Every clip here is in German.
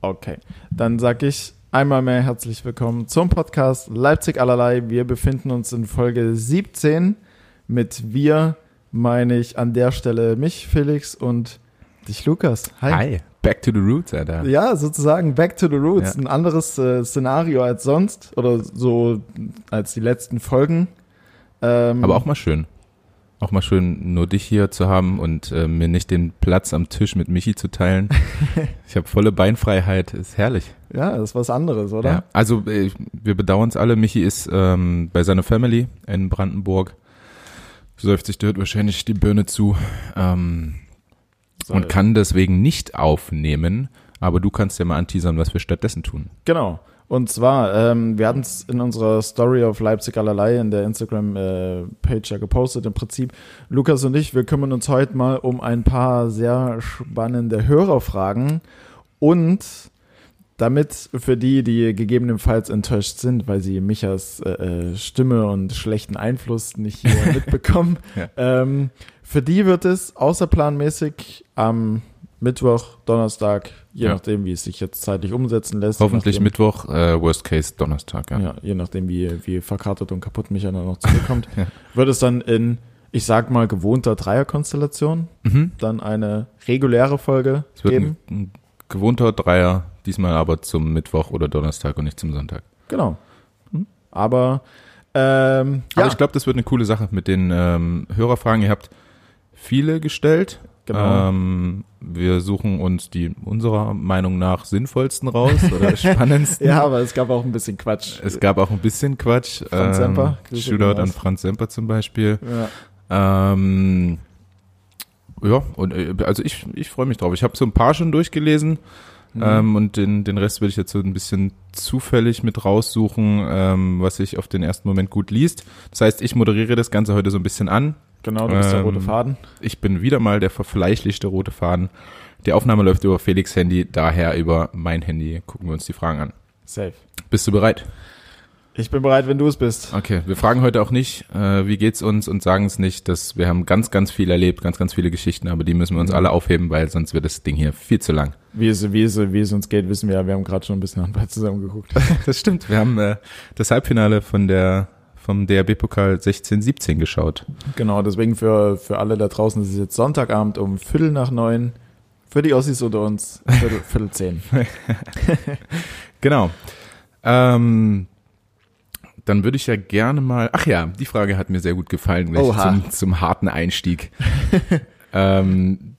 Okay, dann sage ich einmal mehr herzlich willkommen zum Podcast Leipzig allerlei. Wir befinden uns in Folge 17. Mit wir meine ich an der Stelle mich, Felix, und dich, Lukas. Hi. Hi. Back to the Roots, Alter. Ja, sozusagen Back to the Roots. Ja. Ein anderes äh, Szenario als sonst oder so als die letzten Folgen. Ähm, Aber auch mal schön. Auch mal schön, nur dich hier zu haben und äh, mir nicht den Platz am Tisch mit Michi zu teilen. ich habe volle Beinfreiheit, ist herrlich. Ja, das ist was anderes, oder? Ja, also äh, wir bedauern es alle. Michi ist ähm, bei seiner Family in Brandenburg. Säuft sich dort wahrscheinlich die Birne zu ähm, und kann deswegen nicht aufnehmen. Aber du kannst ja mal anteasern, was wir stattdessen tun. Genau. Und zwar, ähm, wir hatten es in unserer Story auf Leipzig allerlei in der Instagram-Page äh, ja gepostet. Im Prinzip, Lukas und ich, wir kümmern uns heute mal um ein paar sehr spannende Hörerfragen und damit für die, die gegebenenfalls enttäuscht sind, weil sie Michas äh, äh Stimme und schlechten Einfluss nicht hier mitbekommen, ja. ähm, für die wird es außerplanmäßig am Mittwoch, Donnerstag, je ja. nachdem, wie es sich jetzt zeitlich umsetzen lässt. Hoffentlich nachdem, Mittwoch, äh, Worst Case Donnerstag, ja. ja. Je nachdem, wie, wie verkartet und kaputt Micha dann noch zurückkommt, ja. wird es dann in, ich sag mal, gewohnter Dreierkonstellation mhm. dann eine reguläre Folge es wird geben. Ein, ein gewohnter Dreier, diesmal aber zum Mittwoch oder Donnerstag und nicht zum Sonntag. Genau. Mhm. Aber, ähm, aber ich glaube, das wird eine coole Sache mit den ähm, Hörerfragen. Ihr habt viele gestellt. Genau. Ähm, wir suchen uns die unserer Meinung nach sinnvollsten raus oder spannendsten. ja, aber es gab auch ein bisschen Quatsch. Es gab auch ein bisschen Quatsch. Franz ähm, Semper. Shootout an Franz Semper zum Beispiel. Ja. Ähm, ja, und äh, also ich, ich freue mich drauf. Ich habe so ein paar schon durchgelesen. Mhm. Ähm, und den, den Rest will ich jetzt so ein bisschen zufällig mit raussuchen, ähm, was sich auf den ersten Moment gut liest. Das heißt, ich moderiere das Ganze heute so ein bisschen an. Genau, du bist ähm, der rote Faden. Ich bin wieder mal der verfleischlichte rote Faden. Die Aufnahme läuft über Felix Handy, daher über mein Handy. Gucken wir uns die Fragen an. Safe. Bist du bereit? Ich bin bereit, wenn du es bist. Okay, wir fragen heute auch nicht, äh, wie geht's uns und sagen es nicht, dass wir haben ganz, ganz viel erlebt, ganz, ganz viele Geschichten, aber die müssen wir uns mhm. alle aufheben, weil sonst wird das Ding hier viel zu lang. Wie es, wie es, wie es uns geht, wissen wir ja. Wir haben gerade schon ein bisschen Handball zusammen geguckt. das stimmt. Wir haben äh, das Halbfinale von der vom DRB-Pokal 16-17 geschaut. Genau, deswegen für, für alle da draußen, es ist jetzt Sonntagabend um Viertel nach neun. Für die Ossis unter uns, Viertel, Viertel zehn. genau. Ähm, dann würde ich ja gerne mal, ach ja, die Frage hat mir sehr gut gefallen, gleich zum, zum harten Einstieg. ähm,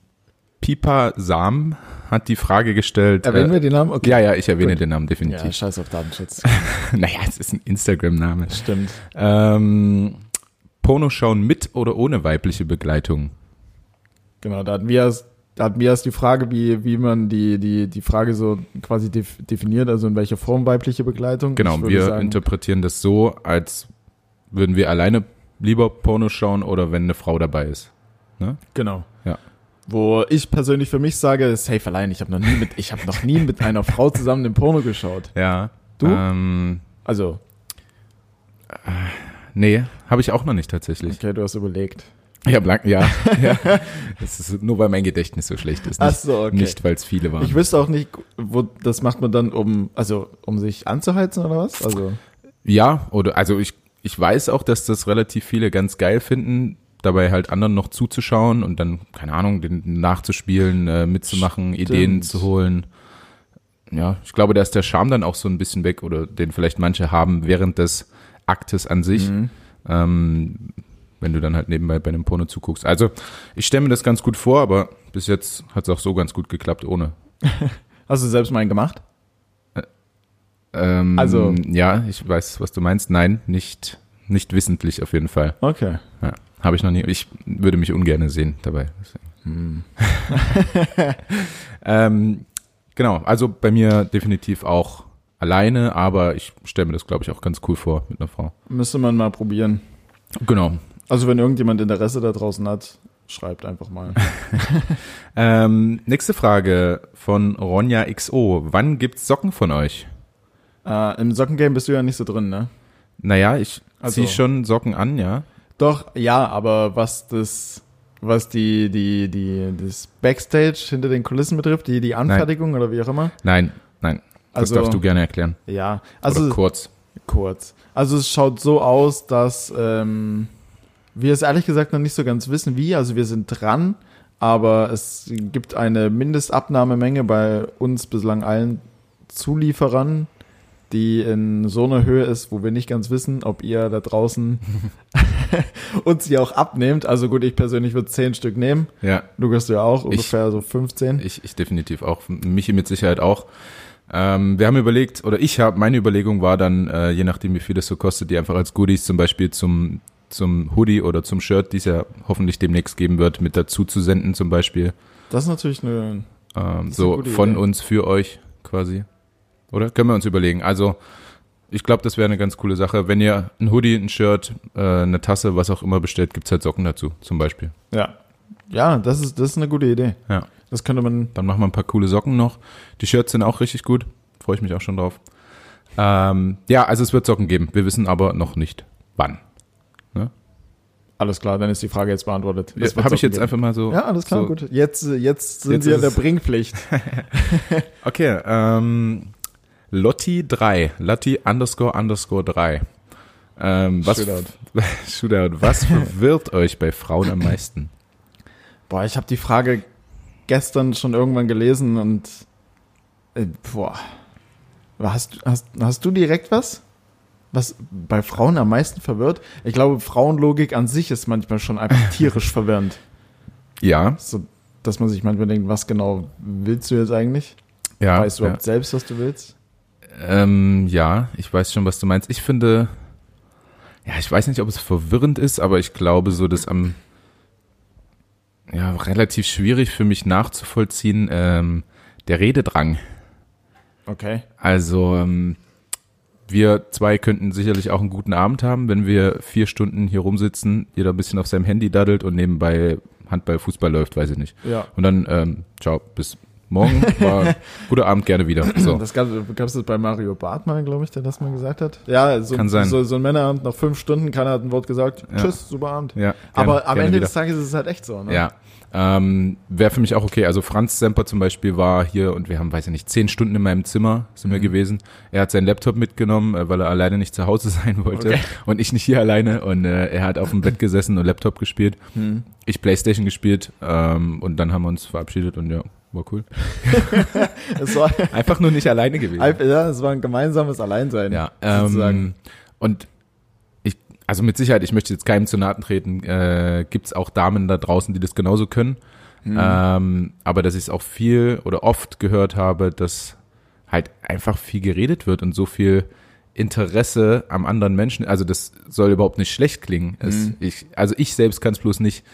Pipa Sam hat die Frage gestellt. Erwähnen äh, wir den Namen? Okay. Ja, ja, ich erwähne Gut. den Namen definitiv. Ja, scheiß auf Datenschutz. naja, es ist ein Instagram-Name. Stimmt. Ähm, Porno schauen mit oder ohne weibliche Begleitung? Genau, da hatten wir da hatten wir erst die Frage, wie, wie man die, die, die Frage so quasi definiert, also in welcher Form weibliche Begleitung. Genau, wir sagen, interpretieren das so, als würden wir alleine lieber Porno schauen oder wenn eine Frau dabei ist. Ne? Genau. Ja. Wo ich persönlich für mich sage, safe allein. Ich habe noch nie mit, ich habe noch nie mit einer Frau zusammen den Porno geschaut. Ja. Du? Ähm, also. Äh, nee, habe ich auch noch nicht tatsächlich. Okay, du hast überlegt. Ich habe lang, ja, ja. Das ist nur, weil mein Gedächtnis so schlecht ist. Nicht, Ach so, okay. Nicht, weil es viele waren. Ich wüsste auch nicht, wo, das macht man dann, um, also, um sich anzuheizen oder was? Also. Ja, oder, also ich, ich weiß auch, dass das relativ viele ganz geil finden, dabei halt anderen noch zuzuschauen und dann, keine Ahnung, den nachzuspielen, äh, mitzumachen, Stimmt. Ideen zu holen. Ja, ich glaube, da ist der Charme dann auch so ein bisschen weg oder den vielleicht manche haben während des Aktes an sich. Mhm. Ähm, wenn du dann halt nebenbei bei einem Porno zuguckst. Also, ich stelle mir das ganz gut vor, aber bis jetzt hat es auch so ganz gut geklappt ohne. Hast du selbst mal einen gemacht? Äh, ähm, also. Ja, ich weiß, was du meinst. Nein, nicht, nicht wissentlich auf jeden Fall. Okay. Ja. Habe ich noch nie. Ich würde mich ungern sehen dabei. Hm. ähm, genau, also bei mir definitiv auch alleine, aber ich stelle mir das, glaube ich, auch ganz cool vor mit einer Frau. Müsste man mal probieren. Genau. Also wenn irgendjemand Interesse da draußen hat, schreibt einfach mal. ähm, nächste Frage von Ronja XO. Wann gibt's Socken von euch? Äh, Im Sockengame bist du ja nicht so drin, ne? Naja, ich also. ziehe schon Socken an, ja. Doch, ja, aber was das, was die, die, die, das Backstage hinter den Kulissen betrifft, die, die Anfertigung Nein. oder wie auch immer? Nein. Nein. Das Also- darfst du gerne erklären. Ja, also Oder kurz. kurz. Also es schaut so aus, dass ähm, wir es ehrlich gesagt noch nicht so ganz wissen, wie. Also wir sind dran, aber es gibt eine Mindestabnahmemenge bei uns bislang allen Zulieferern, die in so einer Höhe ist, wo wir nicht ganz wissen, ob ihr da draußen uns die auch abnehmt. Also gut, ich persönlich würde zehn Stück nehmen. Ja, du ja auch, Ich- ungefähr so 15. ich, ich definitiv auch. Michi mit Sicherheit auch. Ähm, wir haben überlegt, oder ich habe, meine Überlegung war dann, äh, je nachdem wie viel das so kostet, die einfach als Goodies zum Beispiel zum, zum Hoodie oder zum Shirt, die es ja hoffentlich demnächst geben wird, mit dazu zu senden zum Beispiel. Das ist natürlich eine Ähm, eine so gute von Idee. uns für euch quasi. Oder? Können wir uns überlegen. Also, ich glaube, das wäre eine ganz coole Sache. Wenn ihr ein Hoodie, ein Shirt, äh, eine Tasse, was auch immer bestellt, gibt's halt Socken dazu, zum Beispiel. Ja. Ja, das ist, das ist eine gute Idee. Ja. Das könnte man. Dann machen wir ein paar coole Socken noch. Die Shirts sind auch richtig gut. Freue ich mich auch schon drauf. Ähm, ja, also es wird Socken geben. Wir wissen aber noch nicht wann. Alles klar, dann ist die Frage jetzt beantwortet. Das habe ich jetzt einfach mal so. Ja, alles klar, so, gut. Jetzt, jetzt sind Jetzt wir in der es- Bringpflicht. Okay, ähm, Lotti 3. Lotti underscore underscore 3. Ähm, was, Shootout. Shootout. Was verwirrt euch bei Frauen am meisten? Boah, ich habe die Frage gestern schon irgendwann gelesen und äh, boah. Hast, hast, hast du direkt was? Was bei Frauen am meisten verwirrt? Ich glaube, Frauenlogik an sich ist manchmal schon einfach tierisch verwirrend. Ja, So, dass man sich manchmal denkt, was genau willst du jetzt eigentlich? ja. weißt du ja. überhaupt selbst, was du willst? Ähm, ja, ich weiß schon, was du meinst. Ich finde, ja, ich weiß nicht, ob es verwirrend ist, aber ich glaube, so das am, ja, relativ schwierig für mich nachzuvollziehen, ähm, der Rededrang. Okay. Also, ähm, wir zwei könnten sicherlich auch einen guten Abend haben, wenn wir vier Stunden hier rumsitzen, jeder ein bisschen auf seinem Handy daddelt und nebenbei Handball, Fußball läuft, weiß ich nicht. Ja. Und dann, ähm, ciao, bis morgen, war guter Abend, gerne wieder. So. Das gab es das bei Mario Barth mal, glaube ich, der das mal gesagt hat. Ja, so, Kann sein. so, so ein Männerabend nach fünf Stunden, keiner hat ein Wort gesagt. Ja. Tschüss, super Abend. Ja, Aber gerne- am gerne Ende wieder. des Tages ist es halt echt so. Ne? Ja. Ähm, Wäre für mich auch okay. Also Franz Semper zum Beispiel war hier und wir haben, weiß ich nicht, zehn Stunden in meinem Zimmer sind Mhm. wir gewesen. Er hat seinen Laptop mitgenommen, äh, weil er alleine nicht zu Hause sein wollte Okay. und ich nicht hier alleine. Und äh, er hat auf dem Bett gesessen und Laptop gespielt. Hm. Ich Playstation gespielt ähm, und dann haben wir uns verabschiedet und ja, war cool. Es war, Einfach nur nicht alleine gewesen. ja, es war ein gemeinsames Alleinsein. Ja, sozusagen. ähm, und ich, also mit Sicherheit, ich möchte jetzt keinem zu nahe treten, äh, gibt's auch Damen da draußen, die das genauso können. Hm. Ähm, aber dass ich es auch viel oder oft gehört habe, dass halt einfach viel geredet wird und so viel Interesse am anderen Menschen, also das soll überhaupt nicht schlecht klingen. Es, Mhm. ich, also ich selbst kann es bloß nicht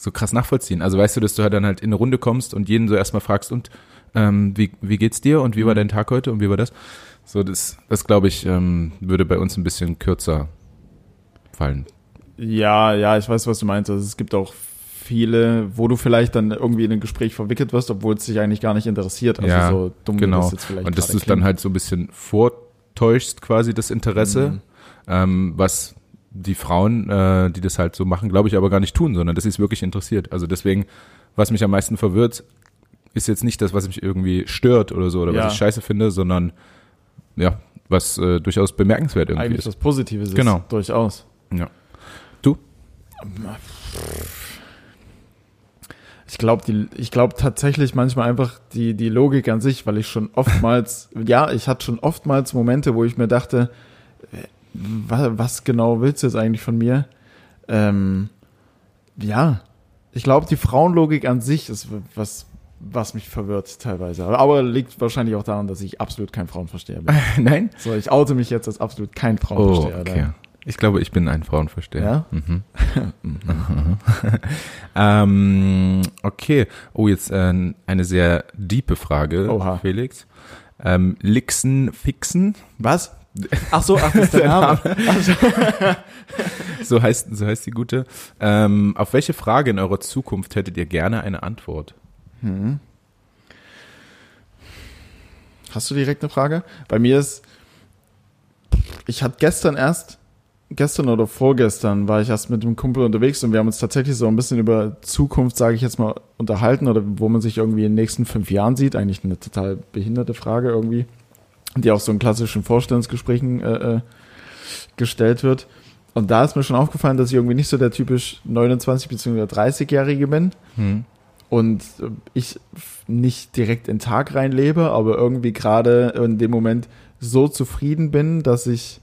so krass nachvollziehen. Also weißt du, dass du halt dann halt in eine Runde kommst und jeden so erstmal fragst, und ähm, wie, wie geht's dir und wie Mhm. war dein Tag heute und wie war das? So, das, das glaube ich, ähm, würde bei uns ein bisschen kürzer fallen. Ja, ja, ich weiß, was du meinst. Also es gibt auch viele, wo du vielleicht dann irgendwie in ein Gespräch verwickelt wirst, obwohl es dich eigentlich gar nicht interessiert. Also Ja, so dumm Genau. das jetzt vielleicht und dass du es dann halt so ein bisschen vortäuschst, quasi das Interesse, Mhm. ähm, was die Frauen, äh, die das halt so machen, glaube ich, aber gar nicht tun, sondern dass sie es wirklich interessiert. Also deswegen, was mich am meisten verwirrt, ist jetzt nicht das, was mich irgendwie stört oder so oder Ja. was ich scheiße finde, sondern ja, was äh, durchaus bemerkenswert irgendwie eigentlich ist. was Positives ist. Genau. Durchaus. Ja. Du? Ich glaube, ich glaube tatsächlich manchmal einfach die, die Logik an sich, weil ich schon oftmals, ja, ich hatte schon oftmals Momente, wo ich mir dachte, was, was genau willst du jetzt eigentlich von mir? Ähm, ja, ich glaube, die Frauenlogik an sich ist was, was mich verwirrt teilweise. Aber, liegt wahrscheinlich auch daran, dass ich absolut kein Frauenversteher bin. Nein? So, ich oute mich jetzt als absolut kein Oh, Frauenversteher. okay. Ich glaube, ich bin ein Frauenversteher. Ja? Mhm. ähm, okay. Oh, jetzt äh, eine sehr diepe Frage, Oha. Felix. Ähm, Lixen fixen, Was? Ach so, ach, das ist der Name. Also, so heißt, so heißt die gute. Ähm, auf welche Frage in eurer Zukunft hättet ihr gerne eine Antwort? Hm. Hast du direkt eine Frage? Bei mir ist, ich hatte gestern erst gestern oder vorgestern war ich erst mit einem Kumpel unterwegs und wir haben uns tatsächlich so ein bisschen über Zukunft, sage ich jetzt mal, unterhalten oder wo man sich irgendwie in den nächsten fünf Jahren sieht. Eigentlich eine total behinderte Frage irgendwie, die auch so in klassischen Vorstellungsgesprächen äh, äh gestellt wird. Und da ist mir schon aufgefallen, dass ich irgendwie nicht so der typisch 29 bzw. 30-Jährige bin. Hm. Und ich nicht direkt in den Tag reinlebe, aber irgendwie gerade in dem Moment so zufrieden bin, dass ich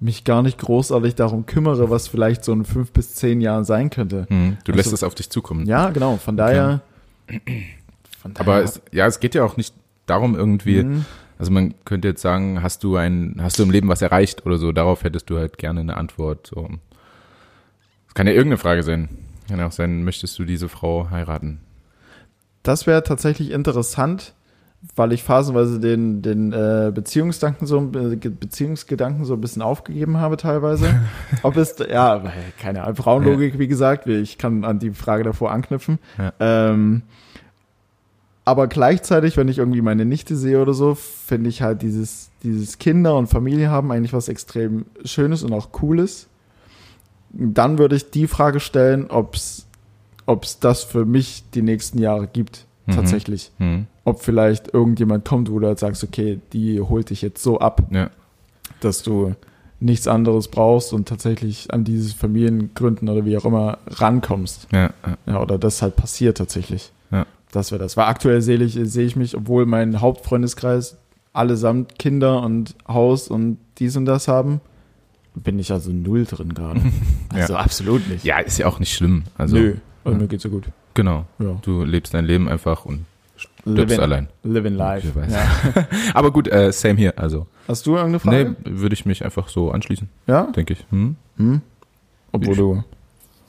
mich gar nicht großartig darum kümmere, was vielleicht so in fünf bis zehn Jahren sein könnte. Hm. Du also, lässt es auf dich zukommen. Ja, genau. Von daher. Okay. Von daher aber es, ja, es geht ja auch nicht darum irgendwie, mhm. Also man könnte jetzt sagen, hast du ein, hast du im Leben was erreicht oder so? Darauf hättest du halt gerne eine Antwort. So. Das kann ja irgendeine Frage sein. Kann auch sein, möchtest du diese Frau heiraten? Das wäre tatsächlich interessant, weil ich phasenweise den, den äh, Beziehungsgedanken so, Beziehungsgedanken so ein bisschen aufgegeben habe teilweise. Ob es, ja, keine Ahnung, Frauenlogik, wie gesagt, ich kann an die Frage davor anknüpfen. Ja. Ähm, aber gleichzeitig, wenn ich irgendwie meine Nichte sehe oder so, finde ich halt dieses, dieses Kinder und Familie haben eigentlich was extrem Schönes und auch Cooles. Dann würde ich die Frage stellen, ob es das für mich die nächsten Jahre gibt, mhm. tatsächlich. Mhm. Ob vielleicht irgendjemand kommt, wo du halt sagst, okay, die holt dich jetzt so ab, ja. dass du nichts anderes brauchst und tatsächlich an dieses Familiengründen oder wie auch immer rankommst. Ja, ja. ja oder das halt passiert tatsächlich. Das wäre das. Weil aktuell sehe ich, sehe ich mich, obwohl mein Hauptfreundeskreis allesamt Kinder und Haus und dies und das haben, bin ich also null drin gerade. Also ja. absolut nicht. Ja, ist ja auch nicht schlimm. Also, Nö, und ja. mir geht's so gut. Genau. Ja. Du lebst dein Leben einfach und stirbst living, allein. Living life. Ja. Aber gut, äh, same hier. Also. Hast du irgendeine Frage? Nee, würde ich mich einfach so anschließen. Ja? Denke ich. Hm? Hm? Obwohl ich. du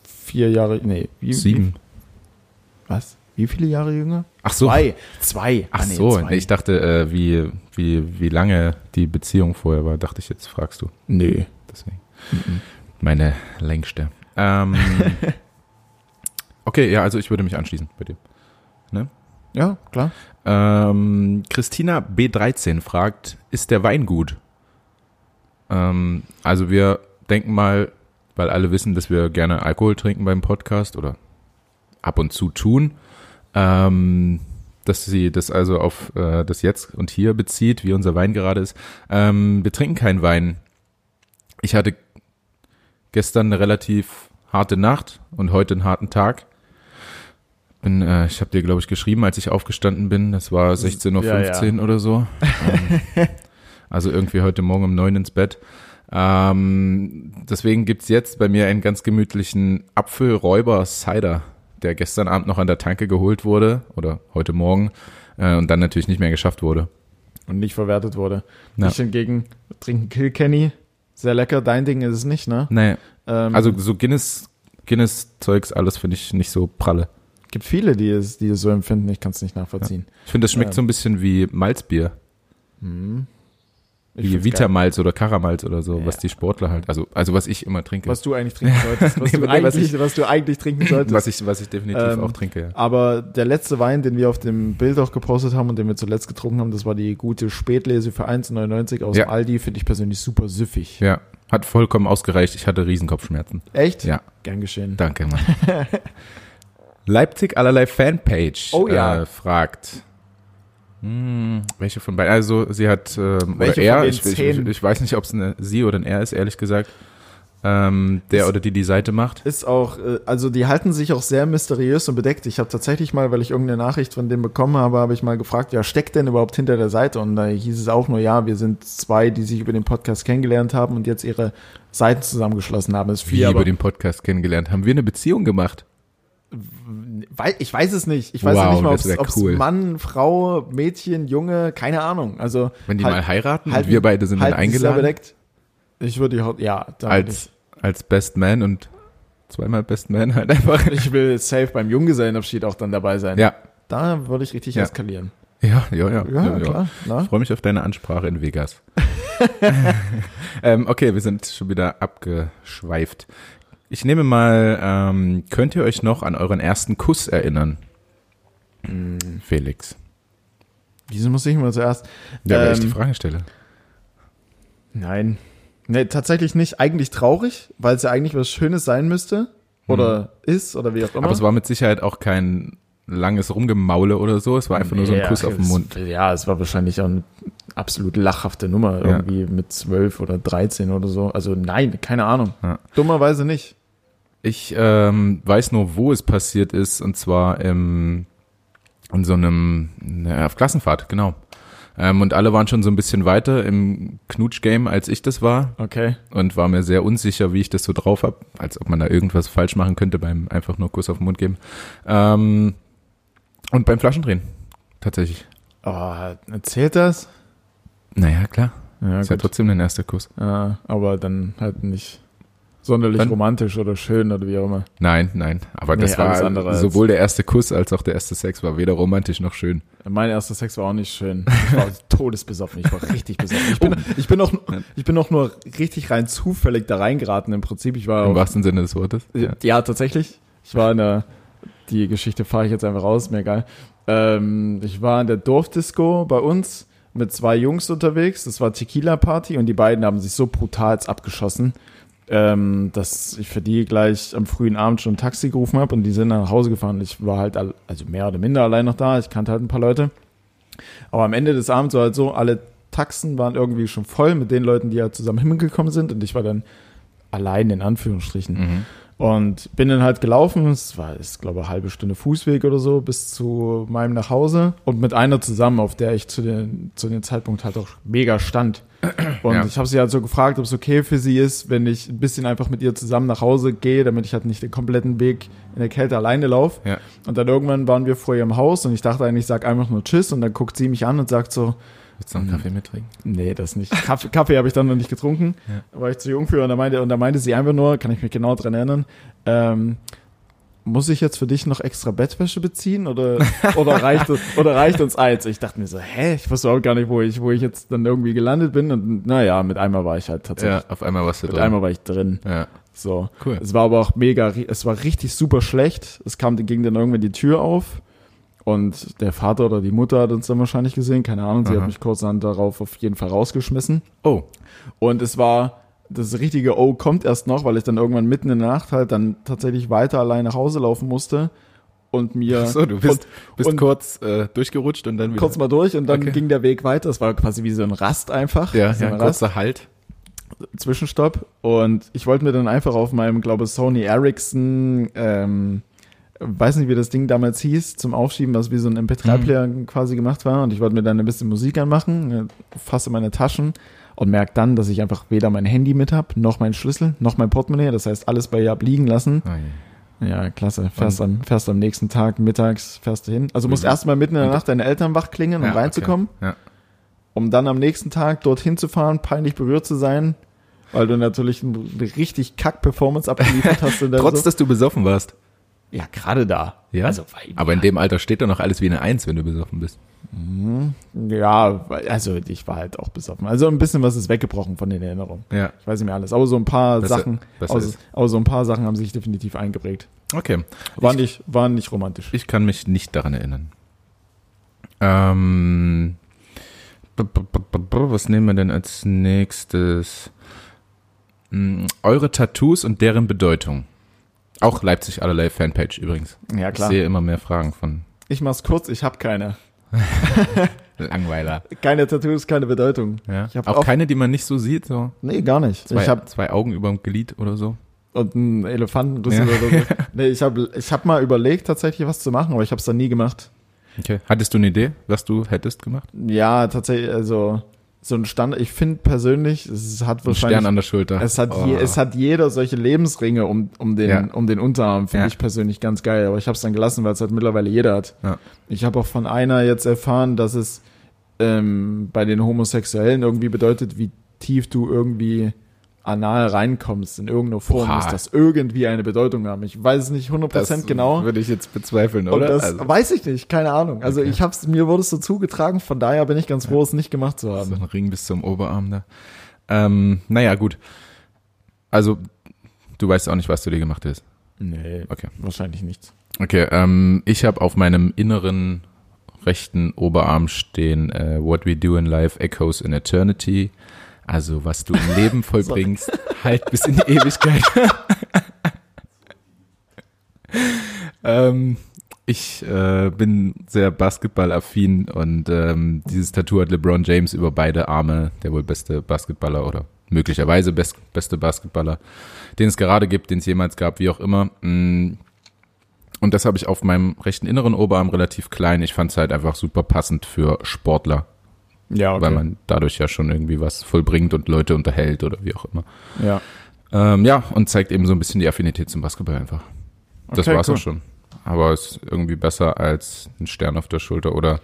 vier Jahre, nee, wie, Sieben. Wie, was? Wie viele Jahre jünger? Ach so. Zwei. Zwei. Ach ah, nee, so, zwei. ich dachte, äh, wie, wie, wie lange die Beziehung vorher war, dachte ich jetzt, fragst du. Nee. Deswegen. Mhm. Meine längste. Ähm, okay, ja, also ich würde mich anschließen bei dir. Ne? Ja, klar. Ähm, Christina B13 fragt, ist der Wein gut? Ähm, also wir denken mal, weil alle wissen, dass wir gerne Alkohol trinken beim Podcast oder ab und zu tun, ähm, dass sie das also auf äh, das Jetzt und Hier bezieht, wie unser Wein gerade ist. Ähm, wir trinken keinen Wein. Ich hatte gestern eine relativ harte Nacht und heute einen harten Tag. Bin, äh, ich habe dir, glaube ich, geschrieben, als ich aufgestanden bin. Das war 16.15 Uhr ja, ja. oder so. ähm, also irgendwie heute Morgen um neun ins Bett. Ähm, deswegen gibt's jetzt bei mir einen ganz gemütlichen Apfelräuber-Cider der gestern Abend noch an der Tanke geholt wurde oder heute Morgen äh, und dann natürlich nicht mehr geschafft wurde. Und nicht verwertet wurde. Ja. Ich hingegen trinken Kilkenny. Sehr lecker. Dein Ding ist es nicht, ne? Nee. Ähm, also so Guinness, Guinness-Zeugs, alles finde ich nicht so pralle. Gibt viele, die es, die es so empfinden. Ich kann es nicht nachvollziehen. Ja. Ich finde, das schmeckt ähm. so ein bisschen wie Malzbier. Mhm. Wie Vitamalz oder Karamalz oder so, ja. was die Sportler halt, also, also was ich immer trinke. Was du eigentlich trinken solltest. Was, nee, du, eigentlich, was, ich, was du eigentlich trinken solltest. Was ich, was ich definitiv ähm, auch trinke, ja. Aber der letzte Wein, den wir auf dem Bild auch gepostet haben und den wir zuletzt getrunken haben, das war die gute Spätlese für 1,99 aus ja. Aldi, finde ich persönlich super süffig. Ja, hat vollkommen ausgereicht. Ich hatte Riesenkopfschmerzen. Echt? Ja. Gern geschehen. Danke, Mann. Leipzig allerlei Fanpage oh, ja. äh, fragt. Hm, welche von beiden? Also sie hat ähm, welche oder er, ich, ich, ich, weiß nicht, ob es eine sie oder ein er ist, ehrlich gesagt. Ähm, der ist, oder die die Seite macht. Ist auch, äh, also die halten sich auch sehr mysteriös und bedeckt. Ich habe tatsächlich mal, weil ich irgendeine Nachricht von dem bekommen habe, habe ich mal gefragt, ja, steckt denn überhaupt hinter der Seite? Und da hieß es auch nur, ja, wir sind zwei, die sich über den Podcast kennengelernt haben und jetzt ihre Seiten zusammengeschlossen haben. Ist viel, Wie über den Podcast kennengelernt? Haben wir eine Beziehung gemacht? Ich weiß es nicht. Ich weiß wow, nicht mal, ob es cool. Mann, Frau, Mädchen, Junge, keine Ahnung. Also wenn die halt, mal heiraten halt, und wir beide sind halt dann eingeladen. Bedeckt. Ich würde die ja als als Best Man und zweimal Best Man halt einfach. Ich will safe beim Junggesellenabschied auch dann dabei sein. Ja. Da würde ich richtig ja. eskalieren. Ja, ja, ja. Ja, ja klar. Ja. Ich freue mich auf deine Ansprache in Vegas. ähm, okay, wir sind schon wieder abgeschweift. Ich nehme mal, ähm, könnt ihr euch noch an euren ersten Kuss erinnern? Hm. Felix. Wieso muss ich mal zuerst? Ja, ähm, weil ich die ähm, Frage stelle. Nein. Nee, tatsächlich nicht. Eigentlich traurig, weil es ja eigentlich was Schönes sein müsste. Oder mhm. ist, oder wie auch immer. Aber es war mit Sicherheit auch kein langes Rumgemaule oder so. Es war einfach nur so ein Kuss auf den Mund. ja, es war wahrscheinlich auch eine absolut lachhafte Nummer. Irgendwie ja. mit zwölf oder dreizehn oder so. Also nein, keine Ahnung. Ja. Dummerweise nicht. Ich ähm, weiß nur, wo es passiert ist. Und zwar im, in so einem, na, auf Klassenfahrt, genau. Ähm, und alle waren schon so ein bisschen weiter im Knutsch-Game, als ich das war. Okay. Und war mir sehr unsicher, wie ich das so drauf habe, als ob man da irgendwas falsch machen könnte beim einfach nur Kuss auf den Mund geben. Ähm, und beim Flaschendrehen, tatsächlich. Oh, erzählt das? Naja, klar. Ja, ist gut. ja trotzdem ein erster Kuss. Ja, aber dann halt nicht sonderlich Dann, romantisch oder schön oder wie auch immer. Nein, nein. Aber nee, das war sowohl der erste Kuss als auch der erste Sex war weder romantisch noch schön. Mein erster Sex war auch nicht schön. Ich war todesbesoffen. Ich war richtig besoffen. Ich bin, ich bin auch, ich bin auch nur richtig rein zufällig da reingeraten im Prinzip. Ich war Im wahrsten Sinne des Wortes. Ja, ja tatsächlich. Ich war in der, die Geschichte fahre ich jetzt einfach raus, mir egal. Ähm, ich war in der Dorfdisco bei uns mit zwei Jungs unterwegs. Das war Tequila Party und die beiden haben sich so brutal abgeschossen ähm, dass ich für die gleich am frühen Abend schon ein Taxi gerufen habe und die sind nach Hause gefahren. Ich war halt also mehr oder minder allein noch da. Ich kannte halt ein paar Leute. Aber am Ende des Abends war halt so, alle Taxen waren irgendwie schon voll mit den Leuten, die ja zusammen hingekommen sind und ich war dann allein in Anführungsstrichen. Mhm. Und bin dann halt gelaufen, es war, ich glaube, eine halbe Stunde Fußweg oder so bis zu meinem Nachhause und mit einer zusammen, auf der ich zu, den, zu dem Zeitpunkt halt auch mega stand. Und ja. ich habe sie halt so gefragt, ob es okay für sie ist, wenn ich ein bisschen einfach mit ihr zusammen nach Hause gehe, damit ich halt nicht den kompletten Weg in der Kälte alleine laufe. Ja. Und dann irgendwann waren wir vor ihrem Haus und ich dachte eigentlich, ich sag einfach nur Tschüss und dann guckt sie mich an und sagt so, Willst du noch einen Kaffee mittrinken? Nee, das nicht. Kaffee, Kaffee habe ich dann noch nicht getrunken. Ja. War ich zu jung für und da meinte, und da meinte sie einfach nur, kann ich mich genau dran erinnern, ähm, muss ich jetzt für dich noch extra Bettwäsche beziehen oder, oder, reicht, oder reicht uns eins? Ich dachte mir so, hä, ich wusste auch gar nicht, wo ich, wo ich jetzt dann irgendwie gelandet bin. Und naja, mit einmal war ich halt tatsächlich. Ja, auf einmal warst du mit drin. Mit einmal war ich drin. Ja. So. Cool. Es war aber auch mega, es war richtig super schlecht. Es kam, ging dann irgendwann die Tür auf. Und der Vater oder die Mutter hat uns dann wahrscheinlich gesehen, keine Ahnung, sie Aha. hat mich kurz darauf auf jeden Fall rausgeschmissen. Oh. Und es war, das richtige Oh kommt erst noch, weil ich dann irgendwann mitten in der Nacht halt dann tatsächlich weiter allein nach Hause laufen musste und mir. Ach so, du bist, und, bist und kurz äh, durchgerutscht und dann wieder. Kurz mal durch und dann okay. ging der Weg weiter. Es war quasi wie so ein Rast einfach. Ja, so ja ein kurzer Halt. Zwischenstopp. Und ich wollte mir dann einfach auf meinem, glaube Sony Ericsson, ähm, weiß nicht, wie das Ding damals hieß, zum Aufschieben, was wie so ein MP3-Player mhm. quasi gemacht war. Und ich wollte mir dann ein bisschen Musik anmachen, fasse meine Taschen und merke dann, dass ich einfach weder mein Handy mit habe, noch mein Schlüssel, noch mein Portemonnaie. Das heißt, alles bei Jab liegen lassen. Oh ja, klasse. Fährst am, fährst am nächsten Tag mittags, fährst du hin. Also musst erstmal mitten in der Nacht deine Eltern wach klingen, um ja, reinzukommen. Okay. Ja. Um dann am nächsten Tag dorthin zu fahren, peinlich berührt zu sein, weil du natürlich eine richtig kack Performance abgeliefert hast. Trotz, so. dass du besoffen warst. Ja, gerade da. Ja. Also, aber in dem Alter steht doch noch alles wie eine Eins, wenn du besoffen bist. Mhm. Ja, also ich war halt auch besoffen. Also ein bisschen was ist weggebrochen von den Erinnerungen. Ja. Ich weiß nicht mehr alles. Aber so ein paar besser, Sachen, besser also, aber so ein paar Sachen haben sich definitiv eingeprägt. Okay. Waren ich, nicht, waren nicht romantisch. Ich kann mich nicht daran erinnern. Ähm, was nehmen wir denn als nächstes? Hm, eure Tattoos und deren Bedeutung. Auch Leipzig allerlei Fanpage übrigens. Ja, klar. Ich sehe immer mehr Fragen von. Ich mach's kurz, ich habe keine. Langweiler. Keine Tattoos, keine Bedeutung. Ja. Ich auch, auch keine, die man nicht so sieht. So. Nee, gar nicht. Zwei, ich hab, zwei Augen über dem Glied oder so. Und ein Elefantenrüssel ja. oder so. Nee, ich habe ich hab mal überlegt, tatsächlich was zu machen, aber ich habe es dann nie gemacht. Okay. Hattest du eine Idee, was du hättest gemacht? Ja, tatsächlich, also so ein Stand, ich finde persönlich, es hat wahrscheinlich. Ein Stern an der Schulter. Es hat, oh. je, es hat jeder solche Lebensringe um, um, den, ja. um den Unterarm, finde ja. ich persönlich ganz geil. Aber ich habe es dann gelassen, weil es halt mittlerweile jeder hat. Ja. Ich habe auch von einer jetzt erfahren, dass es ähm, bei den Homosexuellen irgendwie bedeutet, wie tief du irgendwie anal reinkommst in irgendeiner Form, Boah. muss das irgendwie eine Bedeutung haben. Ich weiß es nicht 100% das genau. Würde ich jetzt bezweifeln, oder? das also. weiß ich nicht, keine Ahnung. Also okay. ich hab's, mir wurde es so zugetragen, von daher bin ich ganz froh, ja. es nicht gemacht zu haben. So ein Ring bis zum Oberarm da. Ähm, naja, gut. Also, du weißt auch nicht, was du dir gemacht hast. Nee, okay. wahrscheinlich nichts. Okay, ähm, ich habe auf meinem inneren rechten Oberarm stehen uh, What We Do in Life Echoes in Eternity Also, was du im Leben vollbringst, halt bis in die Ewigkeit. ähm, ich äh, bin sehr basketballaffin und ähm, dieses Tattoo hat LeBron James über beide Arme, der wohl beste Basketballer oder möglicherweise best, beste Basketballer, den es gerade gibt, den es jemals gab, wie auch immer. Mm. Und das habe ich auf meinem rechten inneren Oberarm relativ klein. Ich fand es halt einfach super passend für Sportler. Ja, okay. Weil man dadurch ja schon irgendwie was vollbringt und Leute unterhält oder wie auch immer. Ja. Ähm, ja, und zeigt eben so ein bisschen die Affinität zum Basketball einfach. Das okay, war's cool. auch schon. Aber ist irgendwie besser als ein Stern auf der Schulter oder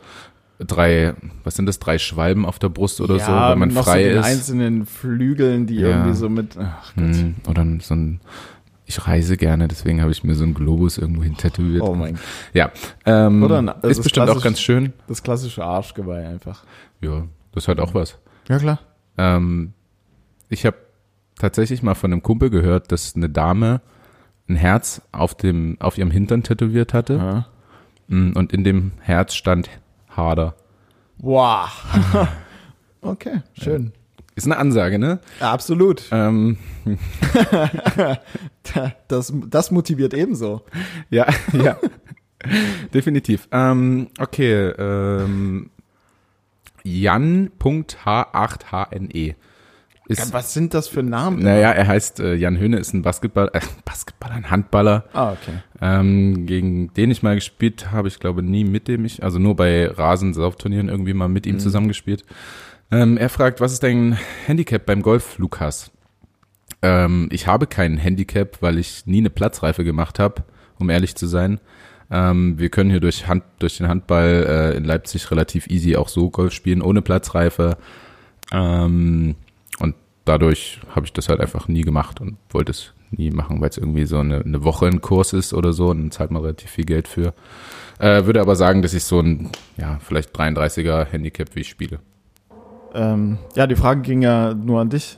drei, was sind das, drei Schwalben auf der Brust oder ja, so, wenn man frei so ist. einzelnen Flügeln, die ja. irgendwie so mit, ach Gott. Hm, oder so ein, ich reise gerne, deswegen habe ich mir so einen Globus irgendwo hin tätowiert. Oh mein Gott. Ja. Ähm, oder ein, ist bestimmt auch ganz schön. Das klassische Arschgeweih einfach. Ja, das hat auch was. Ja, klar. Ähm, ich habe tatsächlich mal von einem Kumpel gehört, dass eine Dame ein Herz auf dem, auf ihrem Hintern tätowiert hatte. Ja. Mm, und in dem Herz stand Harder. Wow. okay, schön. Ist eine Ansage, ne? Ja, absolut. Ähm. das, das motiviert ebenso. Ja, ja. Definitiv. Ähm, okay. Ähm, Jan.H8HNE. Ist, was sind das für Namen? Naja, er heißt äh, Jan Höhne, ist ein Basketball, äh, Basketballer, ein Handballer. Ah, okay. Ähm, gegen den ich mal gespielt habe, ich glaube nie mit dem ich, also nur bei Rasensaufturnieren irgendwie mal mit ihm mhm. zusammengespielt. Ähm, er fragt, was ist dein Handicap beim Golf, Lukas? Ähm, ich habe kein Handicap, weil ich nie eine Platzreife gemacht habe, um ehrlich zu sein. Ähm, wir können hier durch, Hand, durch den Handball äh, in Leipzig relativ easy auch so Golf spielen, ohne Platzreife. Ähm, und dadurch habe ich das halt einfach nie gemacht und wollte es nie machen, weil es irgendwie so eine, eine Woche ein Kurs ist oder so und dann zahlt man relativ viel Geld für. Äh, würde aber sagen, dass ich so ein, ja, vielleicht 33er Handicap, wie ich spiele. Ähm, ja, die Frage ging ja nur an dich.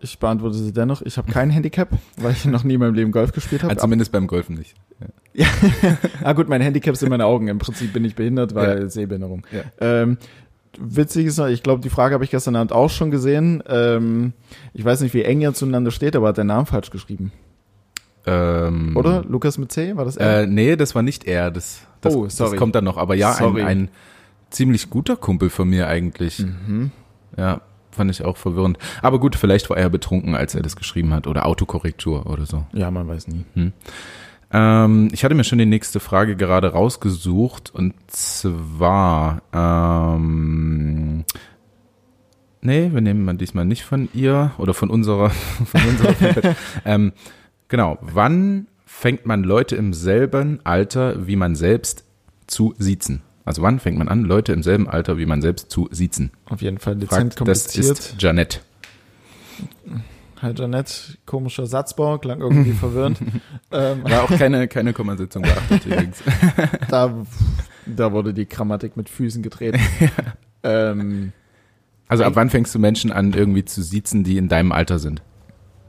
Ich beantworte sie dennoch. Ich habe kein Handicap, weil ich noch nie in meinem Leben Golf gespielt habe. Also zumindest beim Golfen nicht. Ja. ja. ah gut, mein Handicap sind meine Augen. Im Prinzip bin ich behindert, weil ja. Sehbehinderung. Ja. Ähm, witzig ist, ich glaube, die Frage habe ich gestern Abend auch schon gesehen. Ähm, ich weiß nicht, wie eng ihr zueinander steht, aber hat der Name falsch geschrieben. Ähm, Oder? Lukas mit C? War das er? Äh, nee, das war nicht er. Das, das, oh, sorry. das kommt dann noch. Aber ja, ein, ein, ziemlich guter Kumpel von mir eigentlich. Mhm. Ja, fand ich auch verwirrend. Aber gut, vielleicht war er betrunken, als er das geschrieben hat. Oder Autokorrektur oder so. Ja, man weiß nie. Hm. Ähm, ich hatte mir schon die nächste Frage gerade rausgesucht und zwar, ähm, nee, wir nehmen mal diesmal nicht von ihr oder von unserer, von unserer ähm, genau, wann fängt man Leute im selben Alter wie man selbst zu siezen? Also wann fängt man an, Leute im selben Alter wie man selbst zu siezen? Auf jeden Fall dezent Fragt, kompliziert. Das ist Janette. Hi Janette, komischer Satzbau, klang irgendwie verwirrend. ähm, War auch keine, keine Kommasetzung beachtet übrigens. da, da wurde die Grammatik mit Füßen getreten. ähm, also ab wann fängst du Menschen an, irgendwie zu siezen, die in deinem Alter sind?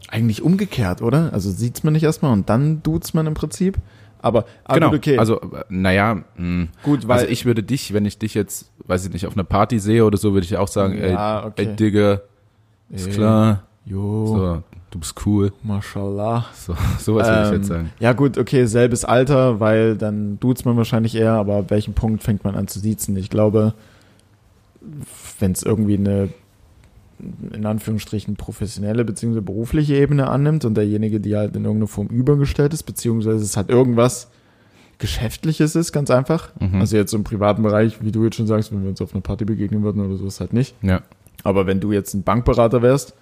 Eigentlich umgekehrt, oder? Also sieht man nicht erstmal und dann duzt man im Prinzip. Aber, aber genau. Gut, okay. Also, naja, mh. gut, weil also ich würde dich, wenn ich dich jetzt, weiß ich nicht, auf einer Party sehe oder so, würde ich auch sagen, ja, ey, okay. ey, Digga, ist ey. klar, Jo. So, du bist cool. Mashallah. So, sowas ähm, würde ich jetzt ähm, sagen. Ja, gut, okay, selbes Alter, weil dann duzt man wahrscheinlich eher, aber ab welchem Punkt fängt man an zu siezen? Ich glaube, wenn es irgendwie eine in Anführungsstrichen professionelle bzw. berufliche Ebene annimmt und derjenige, die halt in irgendeiner Form übergestellt ist, beziehungsweise es halt irgendwas Geschäftliches ist, ganz einfach. Mhm. Also jetzt im privaten Bereich, wie du jetzt schon sagst, wenn wir uns auf einer Party begegnen würden oder so, ist halt nicht. Ja. Aber wenn du jetzt ein Bankberater wärst,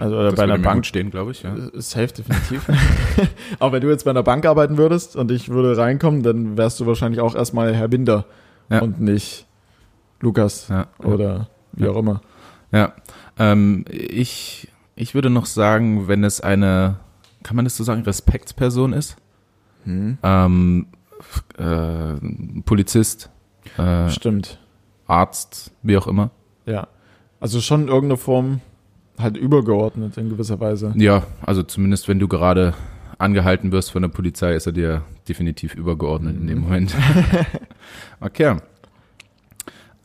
also oder bei einer Bank stehen, glaube ich, ja. Safe definitiv. Aber wenn du jetzt bei einer Bank arbeiten würdest und ich würde reinkommen, dann wärst du wahrscheinlich auch erstmal Herr Binder ja. und nicht Lukas ja. oder wie auch immer. Ja. Ähm, ich, ich würde noch sagen, wenn es eine, kann man das so sagen, Respektsperson ist? Hm. Ähm, äh, Polizist. Äh, Stimmt. Arzt, wie auch immer. Ja. Also schon irgendeine Form halt übergeordnet in gewisser Weise. Ja, also zumindest wenn du gerade angehalten wirst von der Polizei, ist er dir definitiv übergeordnet mhm. in dem mhm. Moment. okay.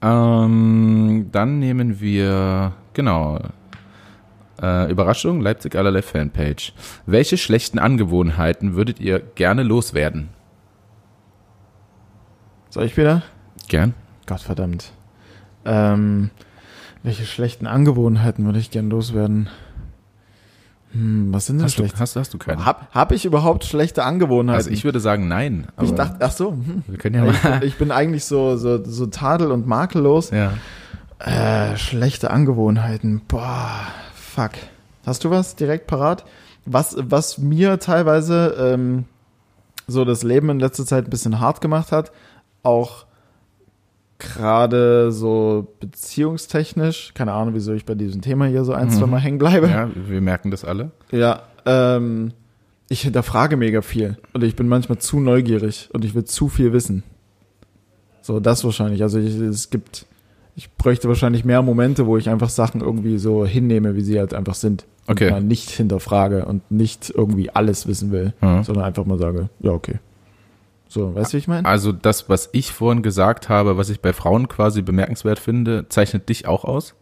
Ähm, dann nehmen wir, genau, äh, Überraschung, Leipzig allerlei Fanpage. Welche schlechten Angewohnheiten würdet ihr gerne loswerden? Soll ich wieder? Gern. Gottverdammt. Ähm, welche schlechten Angewohnheiten würde ich gern loswerden? Hm, was sind denn Hast du, schlechte? hast, hast du keine? Hab, hab ich überhaupt schlechte Angewohnheiten? Also ich würde sagen nein. Ich dachte, ach so, hm. wir können ja ich, mal. bin, ich bin eigentlich so, so, so tadel- und makellos. Ja. Äh, schlechte Angewohnheiten. Boah, fuck. Hast du was direkt parat? Was, was mir teilweise ähm, so das Leben in letzter Zeit ein bisschen hart gemacht hat, auch gerade so beziehungstechnisch, keine Ahnung, wieso ich bei diesem Thema hier so ein, Mhm. zwei Mal hängen bleibe. ja, wir merken das alle. Ja, ähm, ich hinterfrage mega viel und ich bin manchmal zu neugierig und ich will zu viel wissen. So, das wahrscheinlich. Also ich, es gibt, ich bräuchte wahrscheinlich mehr Momente, wo ich einfach Sachen irgendwie so hinnehme, wie sie halt einfach sind. Und Okay. mal nicht hinterfrage und nicht irgendwie alles wissen will, Mhm. sondern einfach mal sage, ja, okay. So, weißt du, wie ich meine? Also das, was ich vorhin gesagt habe, was ich bei Frauen quasi bemerkenswert finde, zeichnet dich auch aus?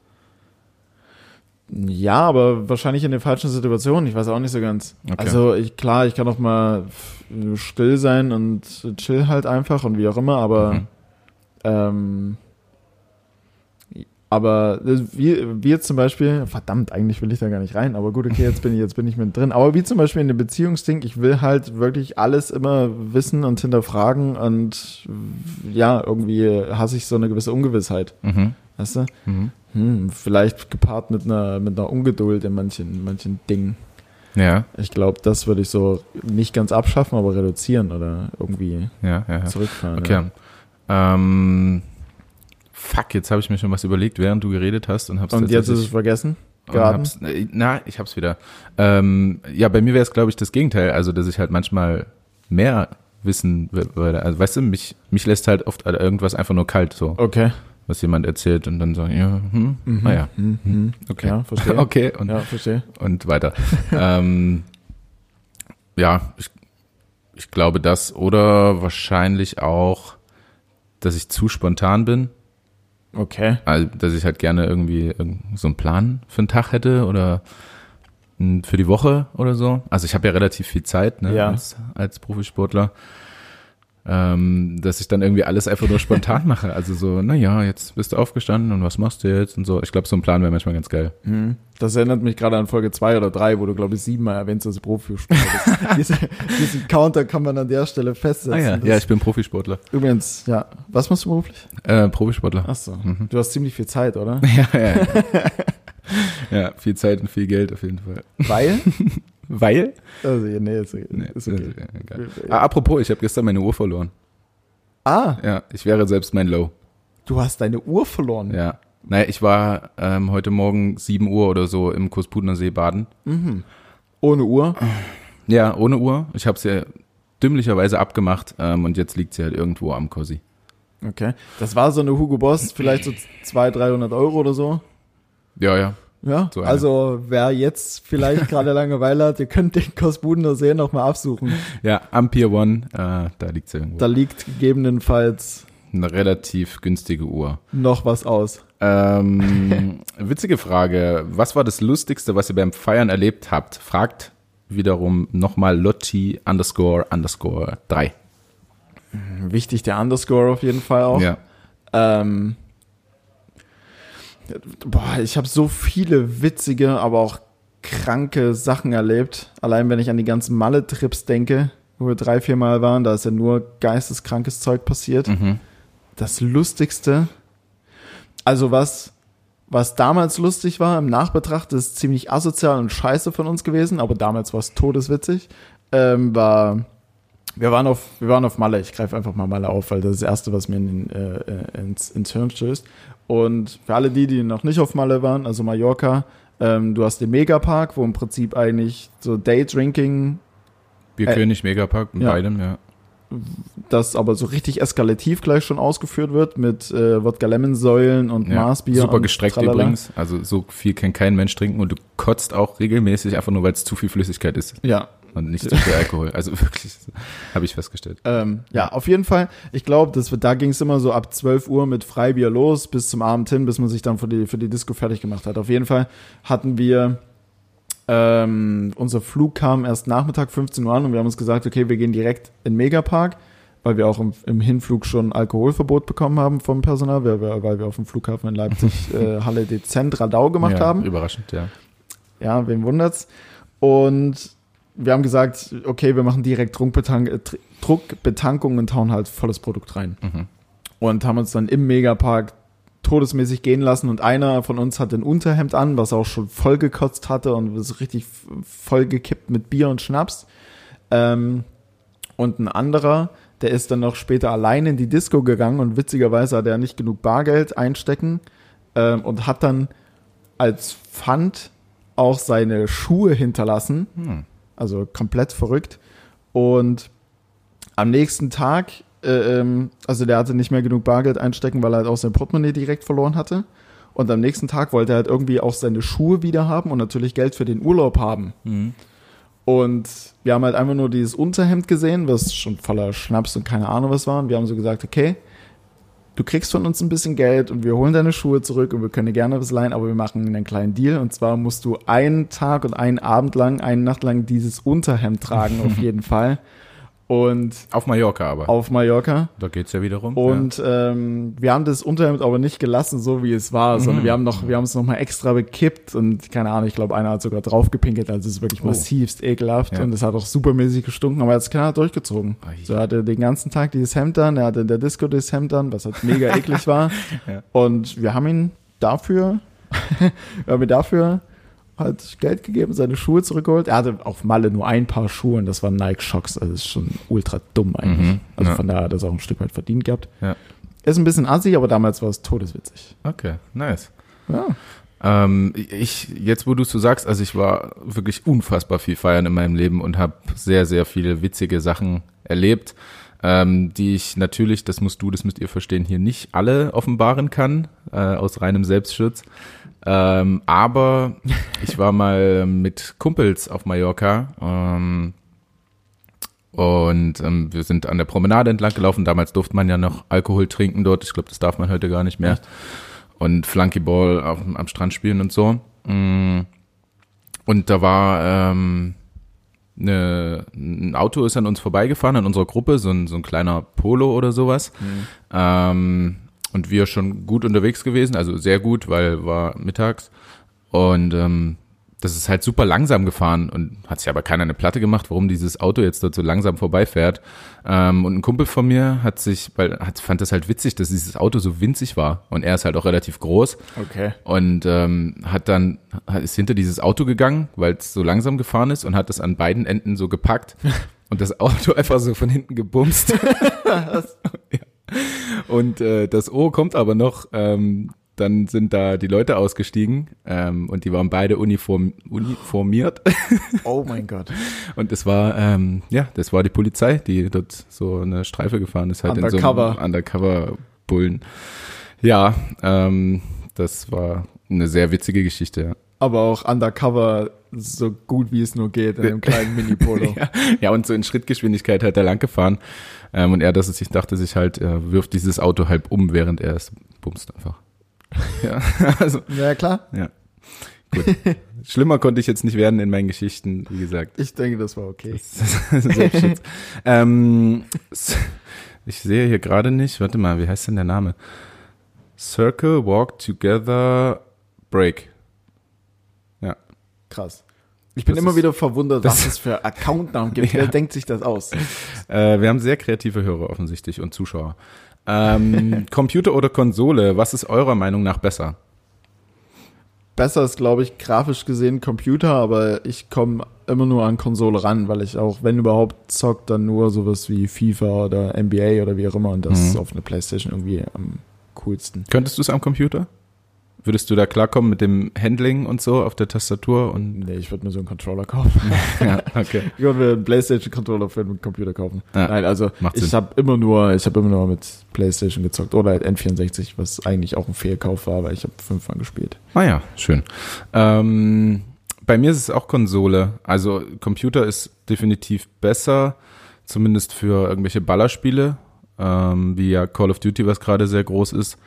Ja, aber wahrscheinlich in den falschen Situationen. Ich weiß auch nicht so ganz. Okay. Also ich klar, ich kann auch mal still sein und chill halt einfach und wie auch immer, aber Mhm. ähm, aber wie, wie jetzt zum Beispiel, verdammt, eigentlich will ich da gar nicht rein, aber gut, okay, jetzt bin ich, jetzt bin ich mit drin. Aber wie zum Beispiel in dem Beziehungsding, ich will halt wirklich alles immer wissen und hinterfragen und ja, irgendwie hasse ich so eine gewisse Ungewissheit. Mhm. Weißt du? Mhm. Hm, vielleicht gepaart mit einer, mit einer Ungeduld in manchen, manchen Dingen. Ja, Ich glaube, das würde ich so nicht ganz abschaffen, aber reduzieren oder irgendwie ja, ja. ja. zurückfahren. Okay. Ähm, fuck, jetzt habe ich mir schon was überlegt, während du geredet hast und hab's Ja. Und jetzt ist es vergessen. hab's, na, ich hab's wieder. Ähm, ja, bei mir wäre es, glaube ich, das Gegenteil. Also, dass ich halt manchmal mehr wissen würde. Also, weißt du, mich, mich lässt halt oft irgendwas einfach nur kalt, so, Okay. was jemand erzählt und dann so, ja, hm, naja, Hm, hm. okay. Ja, verstehe. Okay, und, Ja, verstehe. und weiter. ähm, ja, ich, ich glaube das. Oder wahrscheinlich auch, dass ich zu spontan bin. Okay. Also, dass ich halt gerne irgendwie irgend- so einen Plan für einen Tag hätte oder für die Woche oder so. Also ich habe ja relativ viel Zeit ne, Ja. als, als Profisportler. Ähm, dass ich dann irgendwie alles einfach nur spontan mache. Also so, naja, jetzt bist du aufgestanden und was machst du jetzt und so. Ich glaube, so ein Plan wäre manchmal ganz geil. Hm. Das erinnert mich gerade an Folge zwei oder drei, wo du, glaube ich, siebenmal erwähnst, dass du Profispieler bist. Diese, diesen Counter kann man an der Stelle festsetzen. Ah ja, ja, ich bin Profisportler. Übrigens, ja. Was machst du beruflich? Äh, Profisportler. Ach so. Mhm. Du hast ziemlich viel Zeit, oder? Ja, ja. ja, viel Zeit und viel Geld auf jeden Fall. Weil? Weil? Also, nee, ist, okay. Nee, ist okay. ja, egal. Ah, apropos, ich habe gestern meine Uhr verloren. Ah, Ja, ich wäre selbst mein Low. du hast deine Uhr verloren. Ja. Naja, ich war ähm, heute Morgen 7 Uhr oder so im Kurspudener See baden. Mhm. Ohne Uhr? Ja, ohne Uhr. Ich habe sie dümmlicherweise abgemacht ähm, und jetzt liegt sie halt irgendwo am Cosi. Okay. Das war so eine Hugo Boss, vielleicht so 200, 300 Euro oder so. Ja, ja. Ja, So also wer jetzt vielleicht gerade Langeweile hat, ihr könnt den Kosbudener See nochmal absuchen. Ja, am Pier One, äh, da liegt sie irgendwo. Da liegt gegebenenfalls Eine relativ günstige Uhr. noch was aus. Ähm, witzige Frage. Was war das Lustigste, was ihr beim Feiern erlebt habt? Fragt wiederum nochmal Lotti underscore underscore 3. Wichtig der Underscore auf jeden Fall auch. Ja. Ähm, boah, ich habe so viele witzige, aber auch kranke Sachen erlebt. Allein wenn ich an die ganzen Malle-Trips denke, wo wir drei, vier Mal waren, da ist ja nur geisteskrankes Zeug passiert. Mhm. Das Lustigste, also was, was damals lustig war, im Nachbetracht ist ziemlich asozial und scheiße von uns gewesen, aber damals war es todeswitzig, ähm, war, wir waren auf, wir waren auf Malle, ich greife einfach mal Malle auf, weil das ist das Erste, was mir in äh, äh, ins, ins Hirn stößt. Und für alle die, die noch nicht auf Malle waren, also Mallorca, ähm, du hast den Megapark, wo im Prinzip eigentlich so Daydrinking Bierkönig, Megapark, mit ja. beidem, ja. das aber so richtig eskalativ gleich schon ausgeführt wird mit äh, Wodka Lemon Säulen und ja. Maßbier. Super gestreckt tralala. übrigens. Also so viel kann kein Mensch trinken und du kotzt auch regelmäßig einfach nur, weil es zu viel Flüssigkeit ist. Ja, und nicht zu viel Alkohol. Also wirklich, habe ich festgestellt. Ähm, ja, auf jeden Fall. Ich glaube, da ging es immer so ab 12 Uhr mit Freibier los bis zum Abend hin, bis man sich dann für die, für die Disco fertig gemacht hat. Auf jeden Fall hatten wir, ähm, unser Flug kam erst Nachmittag 15 Uhr an und wir haben uns gesagt, okay, wir gehen direkt in Megapark, weil wir auch im, im Hinflug schon Alkoholverbot bekommen haben vom Personal, weil wir, weil wir auf dem Flughafen in Leipzig äh, Halle Dezent Radau gemacht ja, haben. Überraschend, ja. Ja, wen wundert's? Und wir haben gesagt, okay, wir machen direkt Druckbetank Druckbetankung und hauen halt volles Produkt rein. Mhm. Und haben uns dann im Megapark todesmäßig gehen lassen und einer von uns hatte ein Unterhemd an, was auch schon voll gekotzt hatte und ist richtig voll gekippt mit Bier und Schnaps. Ähm, und ein anderer, der ist dann noch später allein in die Disco gegangen und witzigerweise hat er nicht genug Bargeld einstecken ähm, und hat dann als Pfand auch seine Schuhe hinterlassen. Hm. Also komplett verrückt. Und am nächsten Tag, äh, ähm, also der hatte nicht mehr genug Bargeld einstecken, weil er halt auch sein Portemonnaie direkt verloren hatte. Und am nächsten Tag wollte er halt irgendwie auch seine Schuhe wieder haben und natürlich Geld für den Urlaub haben. Mhm. Und wir haben halt einfach nur dieses Unterhemd gesehen, was schon voller Schnaps und keine Ahnung was war. Und wir haben so gesagt, okay, du kriegst von uns ein bisschen Geld und wir holen deine Schuhe zurück und wir können dir gerne was leihen, aber wir machen einen kleinen Deal. Und zwar musst du einen Tag und einen Abend lang, eine Nacht lang dieses Unterhemd tragen, auf jeden Fall. Und auf Mallorca aber. Auf Mallorca. Da geht's ja wiederum. Und ja. ähm, wir haben das Unterhemd aber nicht gelassen, so wie es war, mhm. sondern wir haben noch, wir haben es nochmal extra bekippt und keine Ahnung, ich glaube, einer hat sogar draufgepinkelt, also es ist wirklich oh. massivst ekelhaft ja. und es hat auch supermäßig gestunken, aber er hat es keiner durchgezogen. Oh, so er hatte den ganzen Tag dieses Hemd an, er hatte in der Disco das Hemd an, was halt mega eklig war. ja. Und wir haben ihn dafür, wir haben ihn dafür hat Geld gegeben, seine Schuhe zurückgeholt. Er hatte auf Malle nur ein paar Schuhe und das waren Nike Shocks. Also das ist schon ultra dumm eigentlich. Mhm, also ja. von daher hat er das auch ein Stück weit verdient gehabt. Ja. Ist ein bisschen assig, aber damals war es todeswitzig. Okay, nice. Ja. Ähm, ich, jetzt wo du es so sagst, also ich war wirklich unfassbar viel feiern in meinem Leben und habe sehr, sehr viele witzige Sachen erlebt, ähm, die ich natürlich, das musst du, das müsst ihr verstehen, hier nicht alle offenbaren kann, äh, aus reinem Selbstschutz. Ähm, aber ich war mal mit Kumpels auf Mallorca ähm, und ähm, wir sind an der Promenade entlang gelaufen. Damals durfte man ja noch Alkohol trinken dort. Ich glaube, das darf man heute gar nicht mehr. Echt? Und Flunkyball auf, am Strand spielen und so. Mm. Und da war ähm, eine, ein Auto ist an uns vorbeigefahren, an unserer Gruppe, so ein, so ein kleiner Polo oder sowas. Mhm. Ähm, und wir schon gut unterwegs gewesen, also sehr gut, weil war mittags. Und ähm, das ist halt super langsam gefahren und hat sich aber keiner eine Platte gemacht, warum dieses Auto jetzt dort so langsam vorbeifährt. Ähm, und ein Kumpel von mir hat sich, weil hat, fand das halt witzig, dass dieses Auto so winzig war und er ist halt auch relativ groß. Okay. Und ähm, hat dann ist hinter dieses Auto gegangen, weil es so langsam gefahren ist und hat das an beiden Enden so gepackt und das Auto einfach so von hinten gebumst. ja. Und äh, das O kommt aber noch. Ähm, dann sind da die Leute ausgestiegen ähm, und die waren beide uniform, uniformiert. Oh mein Gott. Und es war, ähm, ja, das war die Polizei, die dort so eine Streife gefahren ist, halt Undercover. in so einem Undercover-Bullen. Ja, ähm, das war eine sehr witzige Geschichte, ja. Aber auch Undercover so gut wie es nur geht in einem kleinen Mini-Polo. ja, ja, und so in Schrittgeschwindigkeit hat er lang gefahren. Ähm, und er, dass es sich dachte, sich halt, er wirft dieses Auto halb um, während er es bumst einfach. Ja, also. Ja, klar. Ja. Gut. Schlimmer konnte ich jetzt nicht werden in meinen Geschichten, wie gesagt. Ich denke, das war okay. Das ähm, ich sehe hier gerade nicht, warte mal, wie heißt denn der Name? Circle, Walk Together, Break. Ja. Krass. Ich bin Das immer ist- wieder verwundert, was es für Accountnamen gibt. Ja. Wer denkt sich das aus? Äh, wir haben sehr kreative Hörer offensichtlich und Zuschauer. Ähm, Computer oder Konsole, was ist eurer Meinung nach besser? Besser ist, glaube ich, grafisch gesehen Computer, aber ich komme immer nur an Konsole ran, weil ich auch, wenn überhaupt, zock, dann nur sowas wie FIFA oder NBA oder wie auch immer und das Mhm. ist auf einer Playstation irgendwie am coolsten. Könntest du es am Computer? Würdest du da klarkommen mit dem Handling und so auf der Tastatur und Nee, ich würde mir so einen Controller kaufen. ja, okay. Ich würde mir einen Playstation-Controller für einen Computer kaufen. Ja, Nein, also ich habe immer nur, ich habe immer nur mit Playstation gezockt oder halt N64, was eigentlich auch ein Fehlkauf war, weil ich habe fünfmal gespielt. Ah ja, schön. Ähm, bei mir ist es auch Konsole. Also Computer ist definitiv besser, zumindest für irgendwelche Ballerspiele, ähm, wie ja Call of Duty, was gerade sehr groß ist,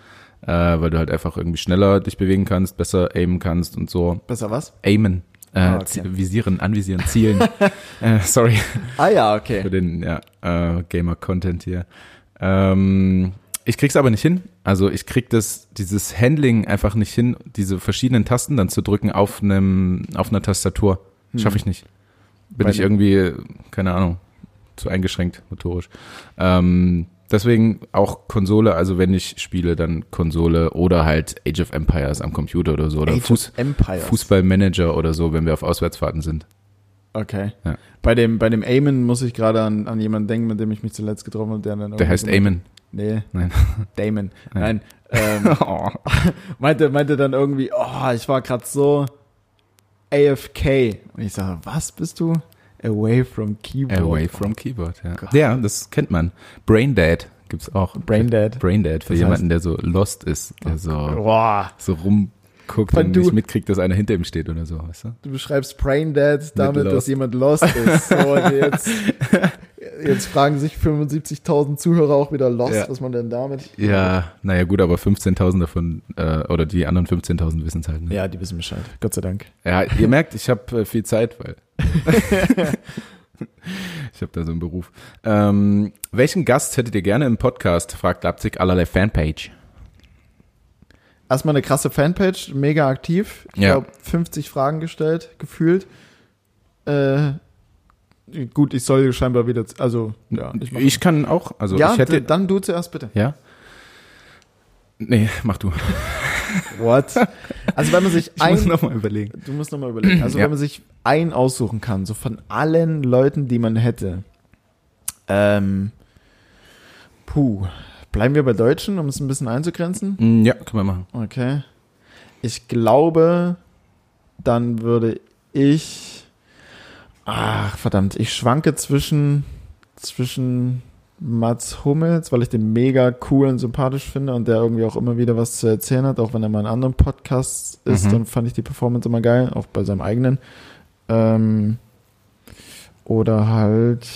äh, weil du halt einfach irgendwie schneller dich bewegen kannst, besser aimen kannst und so. Besser was? Aimen. Äh, Ah, okay. Visieren, anvisieren, zielen. äh, sorry Ah ja, okay. für den ja, äh, Gamer-Content hier. Ähm, ich krieg's aber nicht hin. Also ich krieg das, dieses Handling einfach nicht hin, diese verschiedenen Tasten dann zu drücken auf einem, auf einer Tastatur. Schaffe ich nicht. Bin Bei ich irgendwie, keine Ahnung, zu eingeschränkt motorisch. Ähm, deswegen auch Konsole, also wenn ich spiele, dann Konsole oder halt Age of Empires am Computer oder so oder Age Fuß, of Empires. Fußballmanager oder so, wenn wir auf Auswärtsfahrten sind. Okay. Ja. Bei dem, bei dem Aimen muss ich gerade an, an jemanden denken, mit dem ich mich zuletzt getroffen habe, der dann Der heißt Eamon. Nee, Nein. Damon. Nein. Nein. Ähm, Oh. meinte, meinte dann irgendwie, oh, ich war gerade so AFK. Und ich sage, was bist du? Away from Keyboard. Away from Keyboard, ja. Gott. Ja, das kennt man. Braindead gibt's auch. Braindead. Braindead für Das jemanden, der so lost ist, der so, Boah. so rumguckt und du- nicht mitkriegt, dass einer hinter ihm steht oder so, weißt du? Du beschreibst Brain Dead damit, dass jemand lost ist. So, und jetzt, jetzt fragen sich 75.000 Zuhörer auch wieder lost, Ja. was man denn damit? Ja, naja gut, aber 15.000 davon, äh, oder die anderen 15.000 wissen es halt. Ne? Ja, die wissen Bescheid. Gott sei Dank. Ja, ihr merkt, ich habe äh, viel Zeit, weil ich habe da so einen Beruf. Ähm, welchen Gast hättet ihr gerne im Podcast? Fragt Leipzig allerlei Fanpage. Erstmal eine krasse Fanpage, mega aktiv. Ich Ja. glaube, 50 Fragen gestellt, gefühlt. Äh, gut, ich soll scheinbar wieder, also, ja. Ich, mach- kann auch, also ja, ich hätte, dann du zuerst bitte. ja. Nee, mach du. What? Also, wenn man sich Ich muss ein, noch mal überlegen. du musst nochmal überlegen, also, Ja. wenn man sich ein aussuchen kann, so von allen Leuten, die man hätte, ähm, puh, bleiben wir bei Deutschen, um es ein bisschen einzugrenzen? Mm, Ja, können wir machen. Okay. Ich glaube, dann würde ich. Ach, verdammt, ich schwanke zwischen, zwischen Mats Hummels, weil ich den mega cool und sympathisch finde und der irgendwie auch immer wieder was zu erzählen hat, auch wenn er mal in anderen Podcasts ist, Mhm. dann fand ich die Performance immer geil, auch bei seinem eigenen. Ähm, oder halt.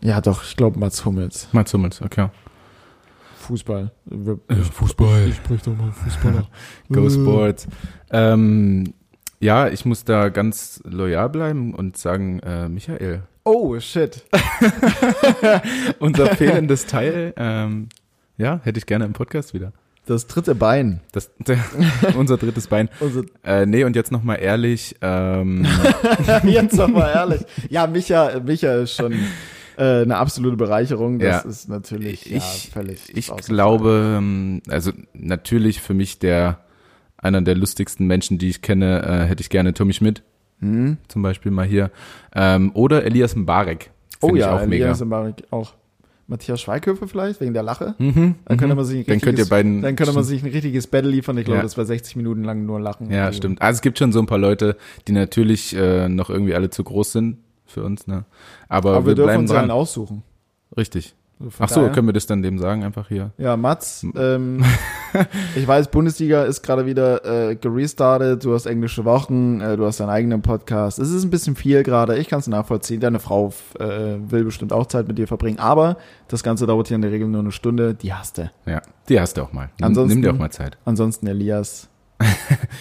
Ja, doch, ich glaube Mats Hummels. Mats Hummels, okay. Fußball. Wir, Ja, Fußball. Ich sprich doch mal Fußballer. Go Sports. Ähm, ja, ich muss da ganz loyal bleiben und sagen, äh, Michael, Oh, shit. unser fehlendes Teil, ähm, ja, hätte ich gerne im Podcast wieder. Das dritte Bein. Das, der, unser drittes Bein. Also, Äh, nee, und jetzt nochmal ehrlich, ähm, jetzt noch mal ehrlich. Ja, Micha, Micha ist schon äh, eine absolute Bereicherung. Das Ja. ist natürlich ich, ja, völlig. ich glaube, ähm, also natürlich für mich der, einer der lustigsten Menschen, die ich kenne, äh, hätte ich gerne Tommy Schmidt. Hm? zum Beispiel mal hier. Ähm, oder Elias Mbarek. Oh ja, auch mega. Elias Mbarek auch. Matthias Schweighöfer vielleicht, wegen der Lache. Mhm, Dann könnte mhm. man sich ein Dann könnt ihr richtiges- beiden. Dann könnte man sich ein richtiges Battle liefern. Ich glaube, Ja. das war 60 Minuten lang nur Lachen. Ja, Also, stimmt. Also es gibt schon so ein paar Leute, die natürlich äh, noch irgendwie alle zu groß sind für uns, ne? Aber, Aber wir wir dürfen uns ja einen dran. aussuchen. Richtig. Also Ach so, daher- können wir das dann dem sagen, einfach hier. Ja, Mats, ähm, ich weiß, Bundesliga ist gerade wieder äh, gerestartet, du hast englische Wochen, äh, du hast deinen eigenen Podcast. Es ist ein bisschen viel gerade, ich kann es nachvollziehen. Deine Frau äh, will bestimmt auch Zeit mit dir verbringen, aber das Ganze dauert hier in der Regel nur eine Stunde, die hast du. Ja, die hast du auch mal. Nimm- Ansonsten- Nimm dir auch mal Zeit. Ansonsten Elias.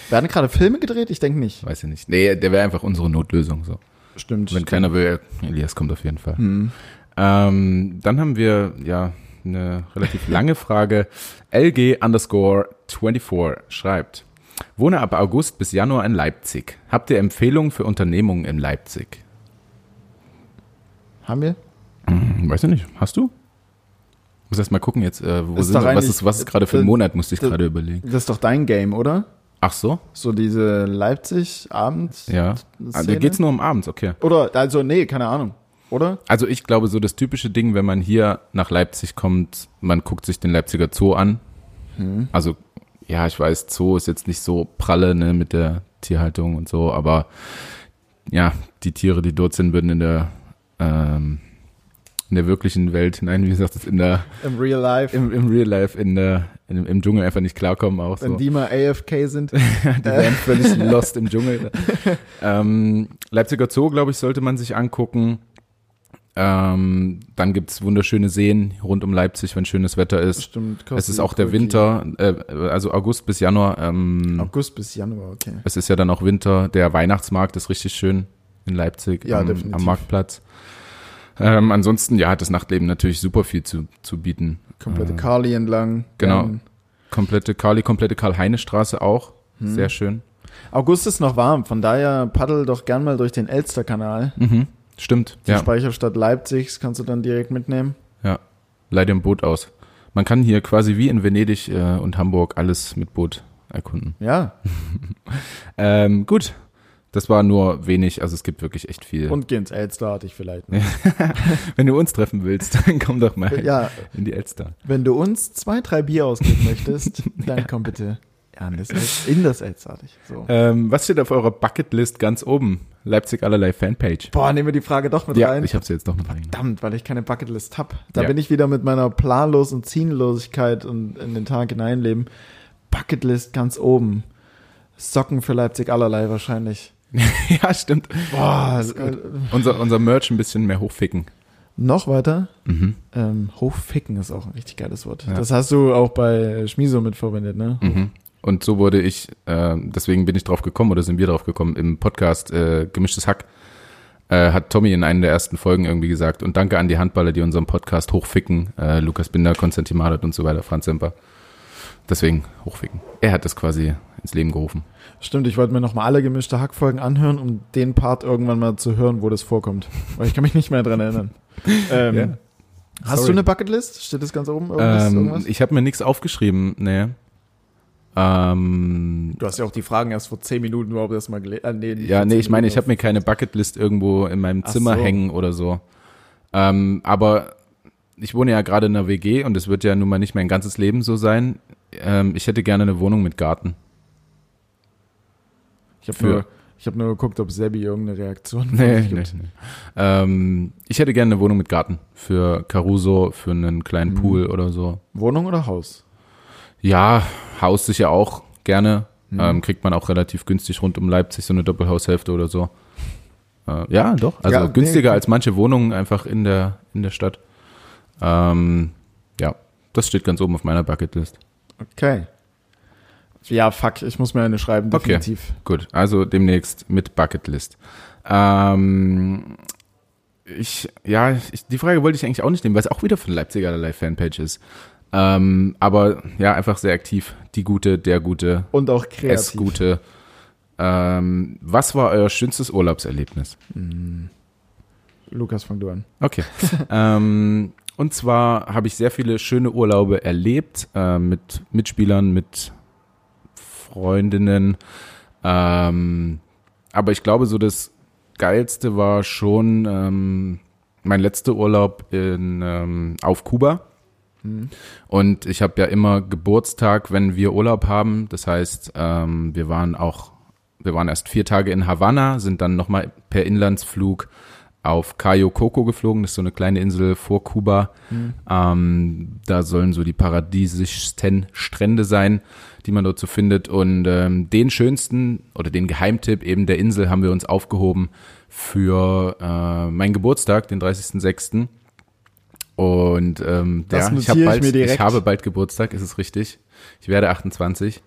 Werden gerade Filme gedreht? Ich denke nicht. Weiß ich nicht. Nee, der wäre einfach unsere Notlösung so. Stimmt. Wenn keiner will, Elias kommt auf jeden Fall. Hm. Ähm, dann haben wir ja eine relativ lange Frage. LG underscore 24 schreibt. Wohne ab August bis Januar in Leipzig. Habt ihr Empfehlungen für Unternehmungen in Leipzig? Haben wir? Hm, weiß ich nicht. Hast du? Muss erst mal gucken jetzt, äh, wo Ist sind? Was ist, was ist gerade für ein Monat, musste ich gerade überlegen. Das ist doch dein Game, oder? Ach so? So diese Leipzig-Abend. Ja. Ah, da geht's nur um abends, okay. Oder, also, nee, keine Ahnung. Oder? Also ich glaube, so das typische Ding, wenn man hier nach Leipzig kommt, man guckt sich den Leipziger Zoo an. Hm. Also, ja, ich weiß, Zoo ist jetzt nicht so pralle ne, mit der Tierhaltung und so, aber ja, die Tiere, die dort sind, würden in der ähm, in der wirklichen Welt, nein, wie gesagt, in der Im Real Life. im, im Real Life in der in, im Dschungel einfach nicht klarkommen auch wenn so. die mal AFK sind. die wären völlig lost im Dschungel. ähm, Leipziger Zoo, glaube ich, sollte man sich angucken. Ähm, dann gibt's wunderschöne Seen rund um Leipzig, wenn schönes Wetter ist. Stimmt. Es ist auch der Winter, äh, also August bis Januar. Ähm, August bis Januar, okay. Es ist ja dann auch Winter. Der Weihnachtsmarkt ist richtig schön in Leipzig Ja, am, am Marktplatz. Ähm, ansonsten, ja, hat das Nachtleben natürlich super viel zu, zu bieten. Komplette Äh, Kali entlang. genau. Dann Komplette Kali, komplette Karl-Heine-Straße auch. Hm. Sehr schön. August ist noch warm, von daher paddel doch gern mal durch den Elsterkanal. Mhm. Stimmt, Die ja. Speicherstadt Leipzigs kannst du dann direkt mitnehmen. ja. Leider im Boot aus. Man kann hier quasi wie in Venedig äh, und Hamburg alles mit Boot erkunden. Ja, Ähm, gut. Das war nur wenig, also es gibt wirklich echt viel. und geh ins Elster, hatte ich vielleicht. wenn du uns treffen willst, dann komm doch mal Ja, in die Elster. wenn du uns zwei, drei Bier ausgeben möchtest, dann komm bitte ja, in das Elster. In das ich. So. Ähm, was steht auf eurer Bucketlist ganz oben? Leipzig allerlei Fanpage. Boah, nehmen wir die Frage doch mit Ja, rein. ich habe sie jetzt noch mit rein. Verdammt, weil ich keine Bucketlist hab. Da Ja. bin ich wieder mit meiner Planlos- und Ziellosigkeit und in den Tag hineinleben. Bucketlist ganz oben. Socken für Leipzig allerlei wahrscheinlich. ja, stimmt. Boah, äh, Unser, unser Merch ein bisschen mehr hochficken. noch weiter. Mhm. Ähm, hochficken ist auch ein richtig geiles Wort. Ja. Das hast du auch bei Schmiso mitverwendet, ne? Mhm. Und so wurde ich, äh, deswegen bin ich drauf gekommen oder sind wir drauf gekommen, im Podcast äh, Gemischtes Hack äh, hat Tommy in einer der ersten Folgen irgendwie gesagt und danke an die Handballer, die unseren Podcast hochficken, äh, Lukas Binder, Konstantin Madet und so weiter, Franz Semper. Deswegen hochficken. Er hat das quasi ins Leben gerufen. Stimmt, ich wollte mir nochmal alle gemischte Hackfolgen anhören, um den Part irgendwann mal zu hören, wo das vorkommt. Weil ich kann mich nicht mehr dran erinnern. Ähm, Ja. Hast Sorry. du eine Bucketlist? Steht das ganz oben? Irgendwas, Ähm, irgendwas? ich habe mir nichts aufgeschrieben, nee. Ähm, Du hast ja auch die Fragen erst vor zehn Minuten überhaupt erst mal gelesen. Äh, nee, Ja, nee, ich meine, ich habe mir keine Bucketlist irgendwo in meinem Ach Zimmer so. hängen oder so. Ähm, aber ich wohne ja gerade in einer WG und es wird ja nun mal nicht mein ganzes Leben so sein. Ähm, ich hätte gerne eine Wohnung mit Garten. Ich habe nur, ich hab nur geguckt, ob Sebi irgendeine Reaktion Nee, nee, nee. Ähm, ich hätte gerne eine Wohnung mit Garten. Für Caruso, für einen kleinen Mhm. Pool oder so. Wohnung oder Haus? Ja, Haus sicher auch gerne. Mhm. Ähm, kriegt man auch relativ günstig rund um Leipzig, so eine Doppelhaushälfte oder so. Äh, ja, doch. Also Ja, nee, günstiger gut. als manche Wohnungen einfach in der, in der Stadt. Ähm, ja, das steht ganz oben auf meiner Bucketlist. Okay. Ja, fuck, ich muss mir eine schreiben, Okay. definitiv. Gut, also demnächst mit Bucketlist. Ähm, ich, ja, ich, die Frage wollte ich eigentlich auch nicht nehmen, weil es auch wieder von Leipziger allerlei Fanpage ist. Ähm, aber ja, einfach sehr aktiv. Die gute, der gute, Und auch kreativ. es gute. Ähm, was war euer schönstes Urlaubserlebnis? Lukas, fang du an. Okay. ähm, und zwar habe ich sehr viele schöne Urlaube erlebt äh, mit Mitspielern, mit Freundinnen. Ähm, aber ich glaube, so das Geilste war schon ähm, mein letzter Urlaub in, ähm, auf Kuba. Hm. Und ich habe ja immer Geburtstag, wenn wir Urlaub haben. Das heißt, ähm, wir waren auch, wir waren erst vier Tage in Havanna, sind dann nochmal per Inlandsflug auf Cayo Coco geflogen. Das ist so eine kleine Insel vor Kuba. Hm. Ähm, da sollen so die paradiesischsten Strände sein, die man dort so findet. Und ähm, den schönsten oder den Geheimtipp eben der Insel haben wir uns aufgehoben für äh, meinen Geburtstag, den 30.06. Und ähm, Das ja, ich, hab ich bald, direkt. ich habe bald Geburtstag, ist es richtig. Ich werde 28.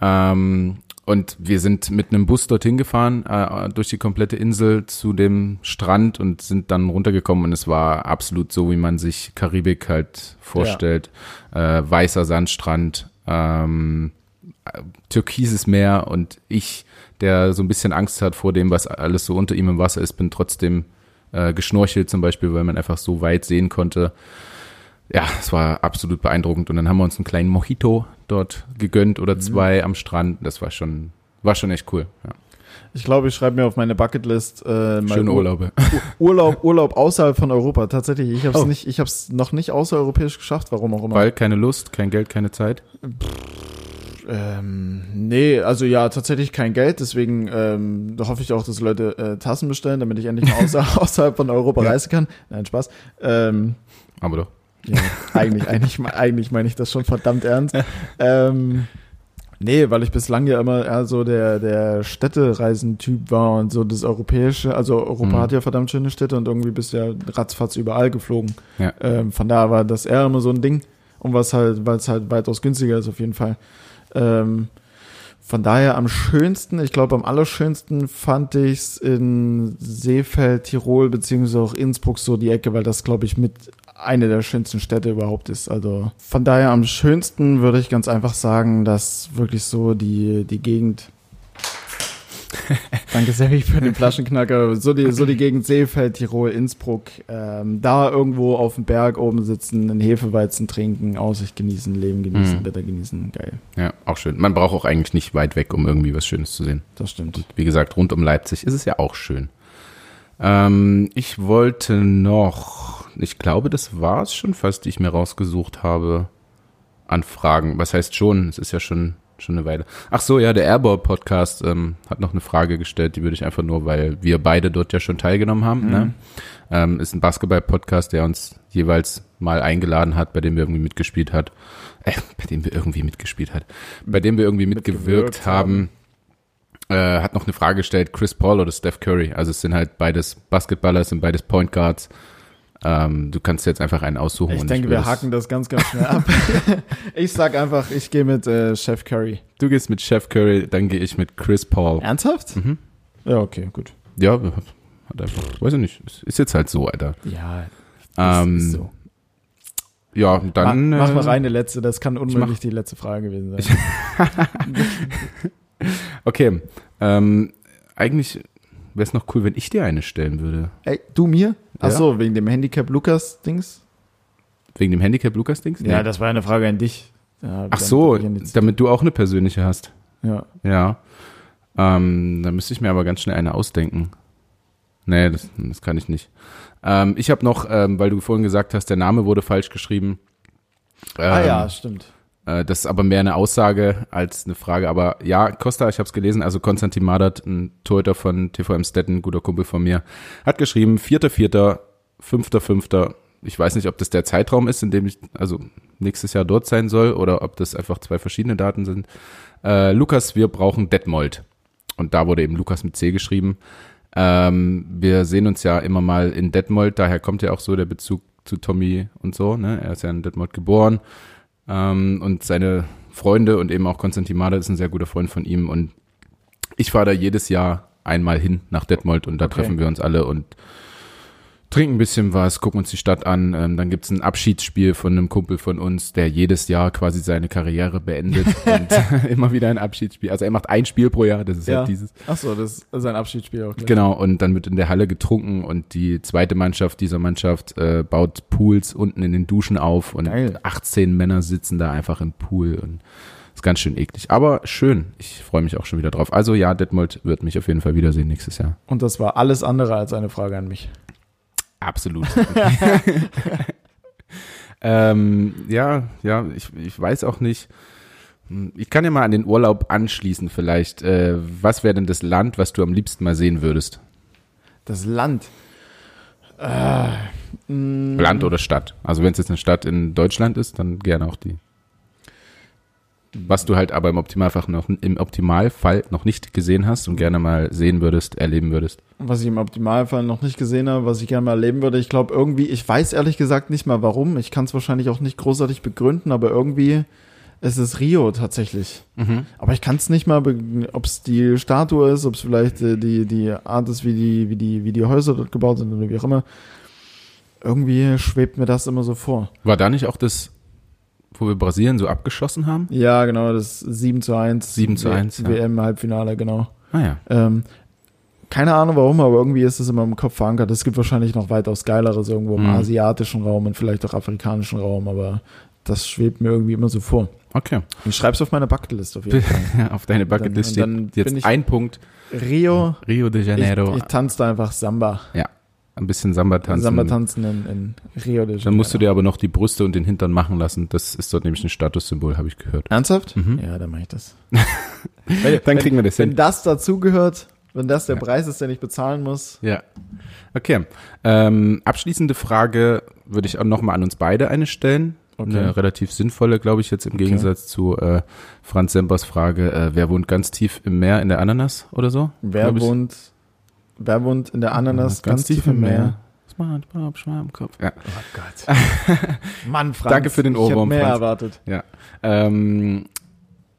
Ähm, und wir sind mit einem Bus dorthin gefahren, äh, durch die komplette Insel zu dem Strand und sind dann runtergekommen und es war absolut so, wie man sich Karibik halt vorstellt. Äh, weißer Sandstrand, ähm, äh, türkises Meer und ich, der so ein bisschen Angst hat vor dem, was alles so unter ihm im Wasser ist, bin trotzdem äh, geschnorchelt zum Beispiel, weil man einfach so weit sehen konnte. Ja, es war absolut beeindruckend. Und dann haben wir uns einen kleinen Mojito dort gegönnt oder zwei am Strand. Das war schon, war schon echt cool. Ja. Ich glaube, ich schreibe mir auf meine Bucketlist äh, mal Schöne Ur- Urlaube. Urlaub, Urlaub außerhalb von Europa. Tatsächlich, ich habe es Oh. nicht, ich habe es noch nicht außereuropäisch geschafft, warum auch immer. Weil keine Lust, kein Geld, keine Zeit. Ähm, nee, also ja, tatsächlich kein Geld, deswegen ähm, hoffe ich auch, dass Leute äh, Tassen bestellen, damit ich endlich mal außer, außerhalb von Europa ja. reisen kann. Nein, Spaß. Ähm, Aber doch. Ja, eigentlich, eigentlich, eigentlich meine ich das schon verdammt ernst. ähm, Nee, weil ich bislang ja immer eher so der, der Städtereisentyp war und so das Europäische, also Europa mhm. hat ja verdammt schöne Städte und irgendwie bist du ja ratzfatz überall geflogen. Ja. Ähm, von daher war das eher immer so ein Ding und was halt, weil es halt weitaus günstiger ist auf jeden Fall. Ähm, von daher am schönsten, ich glaube am allerschönsten fand ich es in Seefeld, Tirol beziehungsweise auch Innsbruck so die Ecke, weil das glaube ich mit eine der schönsten Städte überhaupt ist. Also von daher am schönsten würde ich ganz einfach sagen, dass wirklich so die, die Gegend. Danke sehr für den Flaschenknacker. So die, so die Gegend Seefeld, Tirol, Innsbruck. Ähm, da irgendwo auf dem Berg oben sitzen, einen Hefeweizen trinken, Aussicht genießen, Leben genießen, mhm. Wetter genießen. Geil. Ja, auch schön. Man braucht auch eigentlich nicht weit weg, um irgendwie was Schönes zu sehen. Das stimmt. Und wie gesagt, rund um Leipzig ist es ja auch schön. Ähm, ich wollte noch, ich glaube, das war es schon fast, die ich mir rausgesucht habe, an Fragen. Was heißt schon? Es ist ja schon, schon eine Weile. Ach so, ja, der Airball Podcast ähm, hat noch eine Frage gestellt, die würde ich einfach nur, weil wir beide dort ja schon teilgenommen haben. Ne? Mhm. Ne? Ähm, ist ein Basketball-Podcast, der uns jeweils mal eingeladen hat, bei dem wir irgendwie mitgespielt hat. Äh, bei dem wir irgendwie mitgespielt hat. Bei dem wir irgendwie mitgewirkt, mitgewirkt haben. haben äh, hat noch eine Frage gestellt, Chris Paul oder Steph Curry. Also es sind halt beides Basketballer, es sind beides Point Guards. Ähm, du kannst jetzt einfach einen aussuchen. Ich denke, ich wir haken das ganz, ganz schnell ab. ich sag einfach, ich gehe mit äh, Chef Curry. Du gehst mit Chef Curry, dann gehe ich mit Chris Paul. Ernsthaft? Mhm. Ja, okay, gut. Ja, hat einfach, weiß ich nicht, ist jetzt halt so, Alter. Ja, ähm, ist so. Ja, dann. Mach, mach mal äh, rein, die letzte, das kann unmöglich die letzte Frage gewesen sein. Okay, ähm, eigentlich wäre es noch cool, wenn ich dir eine stellen würde. Ey, du mir? Ach ja. so, wegen dem Handicap Lukas Dings? Wegen dem Handicap Lukas Dings? Ja, das war eine Frage an dich. Ja, Ach so, damit du auch eine persönliche hast. Ja. Ja. Ähm, da müsste ich mir aber ganz schnell eine ausdenken. Nee, das, das kann ich nicht. Ähm, ich habe noch, ähm, weil du vorhin gesagt hast, der Name wurde falsch geschrieben. ah ja, ähm, stimmt. Äh, das ist aber mehr eine Aussage als eine Frage. Aber ja, Costa, ich habe es gelesen, also Konstantin Madert, ein Torhüter von TVM Stetten, guter Kumpel von mir, hat geschrieben, vierter, vierter, fünfter, fünfter. Ich weiß nicht, ob das der Zeitraum ist, in dem ich also nächstes Jahr dort sein soll oder ob das einfach zwei verschiedene Daten sind. Äh, Lukas, wir brauchen Detmold. Und da wurde eben Lukas mit C geschrieben. Ähm, wir sehen uns ja immer mal in Detmold, daher kommt ja auch so der Bezug zu Tommy und so. Ne? Er ist ja in Detmold geboren. Ähm, und seine Freunde und eben auch Konstantin Mader ist ein sehr guter Freund von ihm. Und ich fahre da jedes Jahr einmal hin nach Detmold und da okay. treffen wir uns alle und trinken ein bisschen was, gucken uns die Stadt an. Ähm, dann gibt's ein Abschiedsspiel von einem Kumpel von uns, der jedes Jahr quasi seine Karriere beendet und immer wieder ein Abschiedsspiel. Also er macht ein Spiel pro Jahr, das ist ja. halt dieses. Ach so, das ist sein Abschiedsspiel auch. Gleich. Genau, und dann wird in der Halle getrunken und die zweite Mannschaft dieser Mannschaft äh, baut Pools unten in den Duschen auf und Geil. 18 Männer sitzen da einfach im Pool und ist ganz schön eklig. Aber schön. Ich freue mich auch schon wieder drauf. Also ja, Detmold wird mich auf jeden Fall wiedersehen nächstes Jahr. Und das war alles andere als eine Frage an mich. Absolut. ähm, ja, ja, ich, ich weiß auch nicht. Ich kann ja mal an den Urlaub anschließen vielleicht. Äh, was wäre denn das Land, was du am liebsten mal sehen würdest? Das Land? Äh, Land oder Stadt. Also wenn es jetzt eine Stadt in Deutschland ist, dann gerne auch die. Was du halt aber im Optimalfall noch, im Optimalfall noch nicht gesehen hast und gerne mal sehen würdest, erleben würdest. Was ich im Optimalfall noch nicht gesehen habe, was ich gerne mal erleben würde. Ich glaube irgendwie, ich weiß ehrlich gesagt nicht mal warum. Ich kann es wahrscheinlich auch nicht großartig begründen, aber irgendwie ist es Rio tatsächlich. Mhm. Aber ich kann es nicht mal, ob es die Statue ist, ob es vielleicht äh, die, die Art ist, wie die, wie die, wie die Häuser dort gebaut sind oder wie auch immer. Irgendwie schwebt mir das immer so vor. War da nicht auch das wo wir Brasilien so abgeschossen haben? Ja, genau, das 7 zu 1. 7 zu 1. WM-Halbfinale, genau. Ah ja. Ähm, keine Ahnung warum, aber irgendwie ist es immer im Kopf verankert. Es gibt wahrscheinlich noch weitaus geileres irgendwo im mhm. asiatischen Raum und vielleicht auch afrikanischen Raum, aber das schwebt mir irgendwie immer so vor. Okay. Ich schreib's auf meine Bucketlist auf jeden Fall. auf deine Bucketlist steht jetzt ein Punkt. Rio. Rio de Janeiro. Ich, ich tanze da einfach Samba. Ja. Ein bisschen Samba tanzen. Samba tanzen in, in Rio de Janeiro. Dann musst du dir aber noch die Brüste und den Hintern machen lassen. Das ist dort nämlich ein Statussymbol, habe ich gehört. Ernsthaft? Mhm. Ja, dann mache ich das. wenn, dann kriegen wir das hin. Wenn das dazugehört, wenn das der ja. Preis ist, den ich bezahlen muss. Ja. Okay. Ähm, abschließende Frage würde ich auch nochmal an uns beide eine stellen. Okay. Eine relativ sinnvolle, glaube ich, jetzt im okay. Gegensatz zu äh, Franz Sempers Frage, äh, wer wohnt ganz tief im Meer in der Ananas oder so? Wer wohnt, wer wohnt in der Ananas ja, ganz, ganz, tief im Meer? Meer? SpongeBob Schwammkopf. Ja. Oh Gott. Mann, Franz. Danke für den Ohrwurm, ich mehr Franz. erwartet. Ja. Ähm,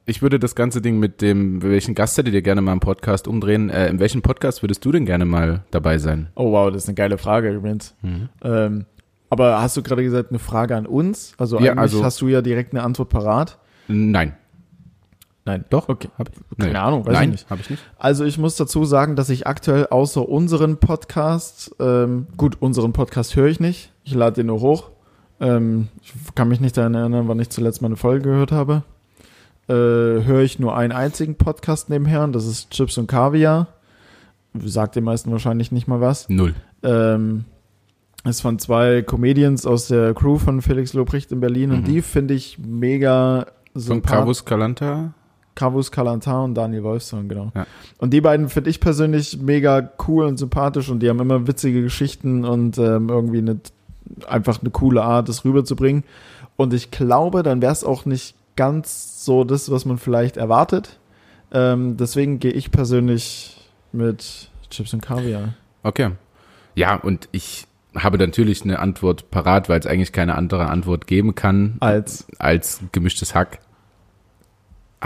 ich würde das ganze Ding mit dem, welchen Gast hättet ihr gerne mal im Podcast umdrehen? Äh, in welchem Podcast würdest du denn gerne mal dabei sein? Oh wow, das ist eine geile Frage übrigens. Mhm. Ähm, aber hast du gerade gesagt, eine Frage an uns? Also Ja, eigentlich also- hast du ja direkt eine Antwort parat. Nein. Nein. Doch? Okay. Hab, Keine nee. Ahnung, weiß Nein, ich nicht. habe ich nicht. Also ich muss dazu sagen, dass ich aktuell außer unseren Podcast, ähm, gut, unseren Podcast höre ich nicht. Ich lade den nur hoch. Ähm, ich kann mich nicht daran erinnern, wann ich zuletzt mal eine Folge gehört habe. Äh, höre ich nur einen einzigen Podcast nebenher und das ist Chips und Kaviar. Sagt den meisten wahrscheinlich nicht mal was. Null. Ähm, ist von zwei Comedians aus der Crew von Felix Lobrecht in Berlin und Mhm. die finde ich mega Von sympathisch. Carvus Calanta? Kavus Kalantar und Daniel Wolfson, genau. Ja. Und die beiden finde ich persönlich mega cool und sympathisch und die haben immer witzige Geschichten und ähm, irgendwie eine, einfach eine coole Art, das rüberzubringen. Und ich glaube, dann wäre es auch nicht ganz so das, was man vielleicht erwartet. Ähm, deswegen gehe ich persönlich mit Chips und Kaviar. Okay. Ja, und ich habe natürlich eine Antwort parat, weil es eigentlich keine andere Antwort geben kann Als als gemischtes Hack.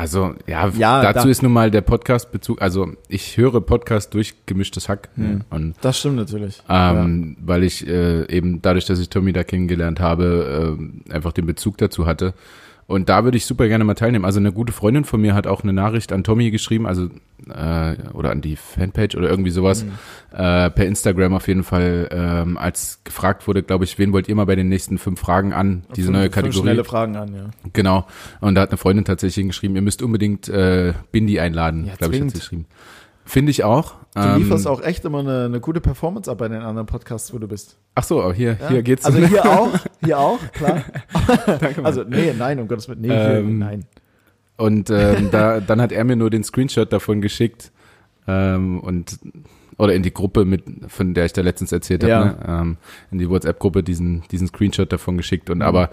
Also, ja, Ja, dazu da- ist nun mal der Podcast-Bezug, also ich höre Podcast durch gemischtes Hack. Hm. Ne? Und das stimmt natürlich. ähm, weil ich äh, eben dadurch, dass ich Tommy da kennengelernt habe, äh, einfach den Bezug dazu hatte. Und da würde ich super gerne mal teilnehmen. Also eine gute Freundin von mir hat auch eine Nachricht an Tommy geschrieben, also äh, oder an die Fanpage oder irgendwie sowas, Mhm. äh, per Instagram auf jeden Fall, ähm, als gefragt wurde, glaube ich, wen wollt ihr mal bei den nächsten fünf Fragen an, diese Fünf- neue fünf Kategorie. schnelle Fragen an, ja. Genau. Und da hat eine Freundin tatsächlich geschrieben, ihr müsst unbedingt äh, Bindi einladen, Ja, glaube ich, hat sie geschrieben. Finde ich auch. Du Ähm, lieferst auch echt immer eine, eine gute Performance ab bei den anderen Podcasts, wo du bist. Ach so, aber hier, Ja? hier geht's. Also hier auch, hier auch, klar. Danke, Mann. Also nee, nein, um Gottes Willen, nee, Ähm, nein. Und ähm, da, dann hat er mir nur den Screenshot davon geschickt ähm, und oder in die Gruppe mit, von der ich da letztens erzählt habe, Ja. ne? ähm, in die WhatsApp-Gruppe diesen diesen Screenshot davon geschickt. Und Mhm. aber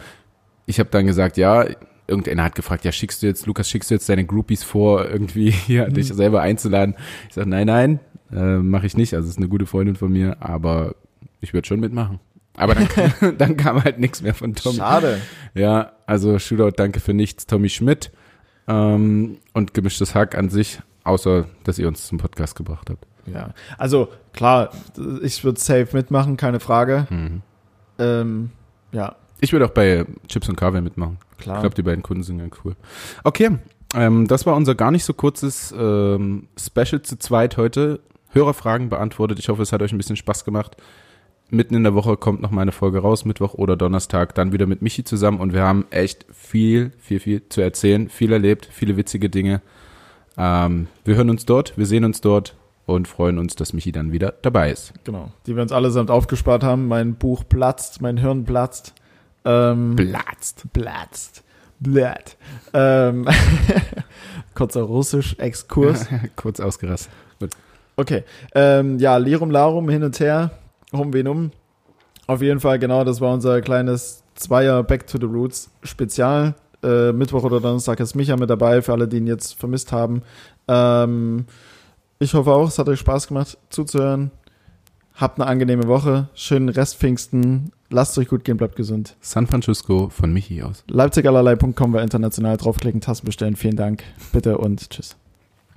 ich habe dann gesagt, ja, irgendeiner hat gefragt, ja, schickst du jetzt, Lukas, schickst du jetzt deine Groupies vor, irgendwie hier Mhm. dich selber einzuladen? Ich sage, nein, nein, äh, mache ich nicht. Also es ist eine gute Freundin von mir, aber ich würde schon mitmachen. Aber dann, dann kam halt nichts mehr von Tommy. Schade. Ja, also Shootout, danke für nichts, Tommy Schmidt. Ähm, und gemischtes Hack an sich, außer dass ihr uns zum Podcast gebracht habt. Ja, also klar, ich würde safe mitmachen, keine Frage. Mhm. Ähm, ja, Ich würde auch bei Chips und Kaviar mitmachen. Klar. Ich glaube, die beiden Kunden sind ganz cool. Okay, ähm, das war unser gar nicht so kurzes ähm, Special zu zweit heute. Hörerfragen beantwortet. Ich hoffe, es hat euch ein bisschen Spaß gemacht. Mitten in der Woche kommt noch mal eine Folge raus, Mittwoch oder Donnerstag, dann wieder mit Michi zusammen und wir haben echt viel, viel, viel zu erzählen, viel erlebt, viele witzige Dinge. Ähm, wir hören uns dort, wir sehen uns dort und freuen uns, dass Michi dann wieder dabei ist. genau. Die wir uns allesamt aufgespart haben. Mein Buch platzt, mein Hirn platzt. Ähm, Platzt. platzt. Blatt. Ähm, kurzer Russisch-Exkurs. Kurz ausgerastet. Okay. Ähm, ja, Lirum Larum hin und her, um wen um. Auf jeden Fall, genau, das war unser kleines Zweier Back to the Roots Spezial. Äh, Mittwoch oder Donnerstag ist Micha mit dabei, für alle, die ihn jetzt vermisst haben. Ähm, ich hoffe auch, es hat euch Spaß gemacht zuzuhören. Habt eine angenehme Woche, schönen Rest Pfingsten. Lasst euch gut gehen, bleibt gesund. San Francisco von Michi aus. Leipzigallerlei.com, wer international draufklicken, Tasten bestellen. Vielen Dank. Bitte und tschüss.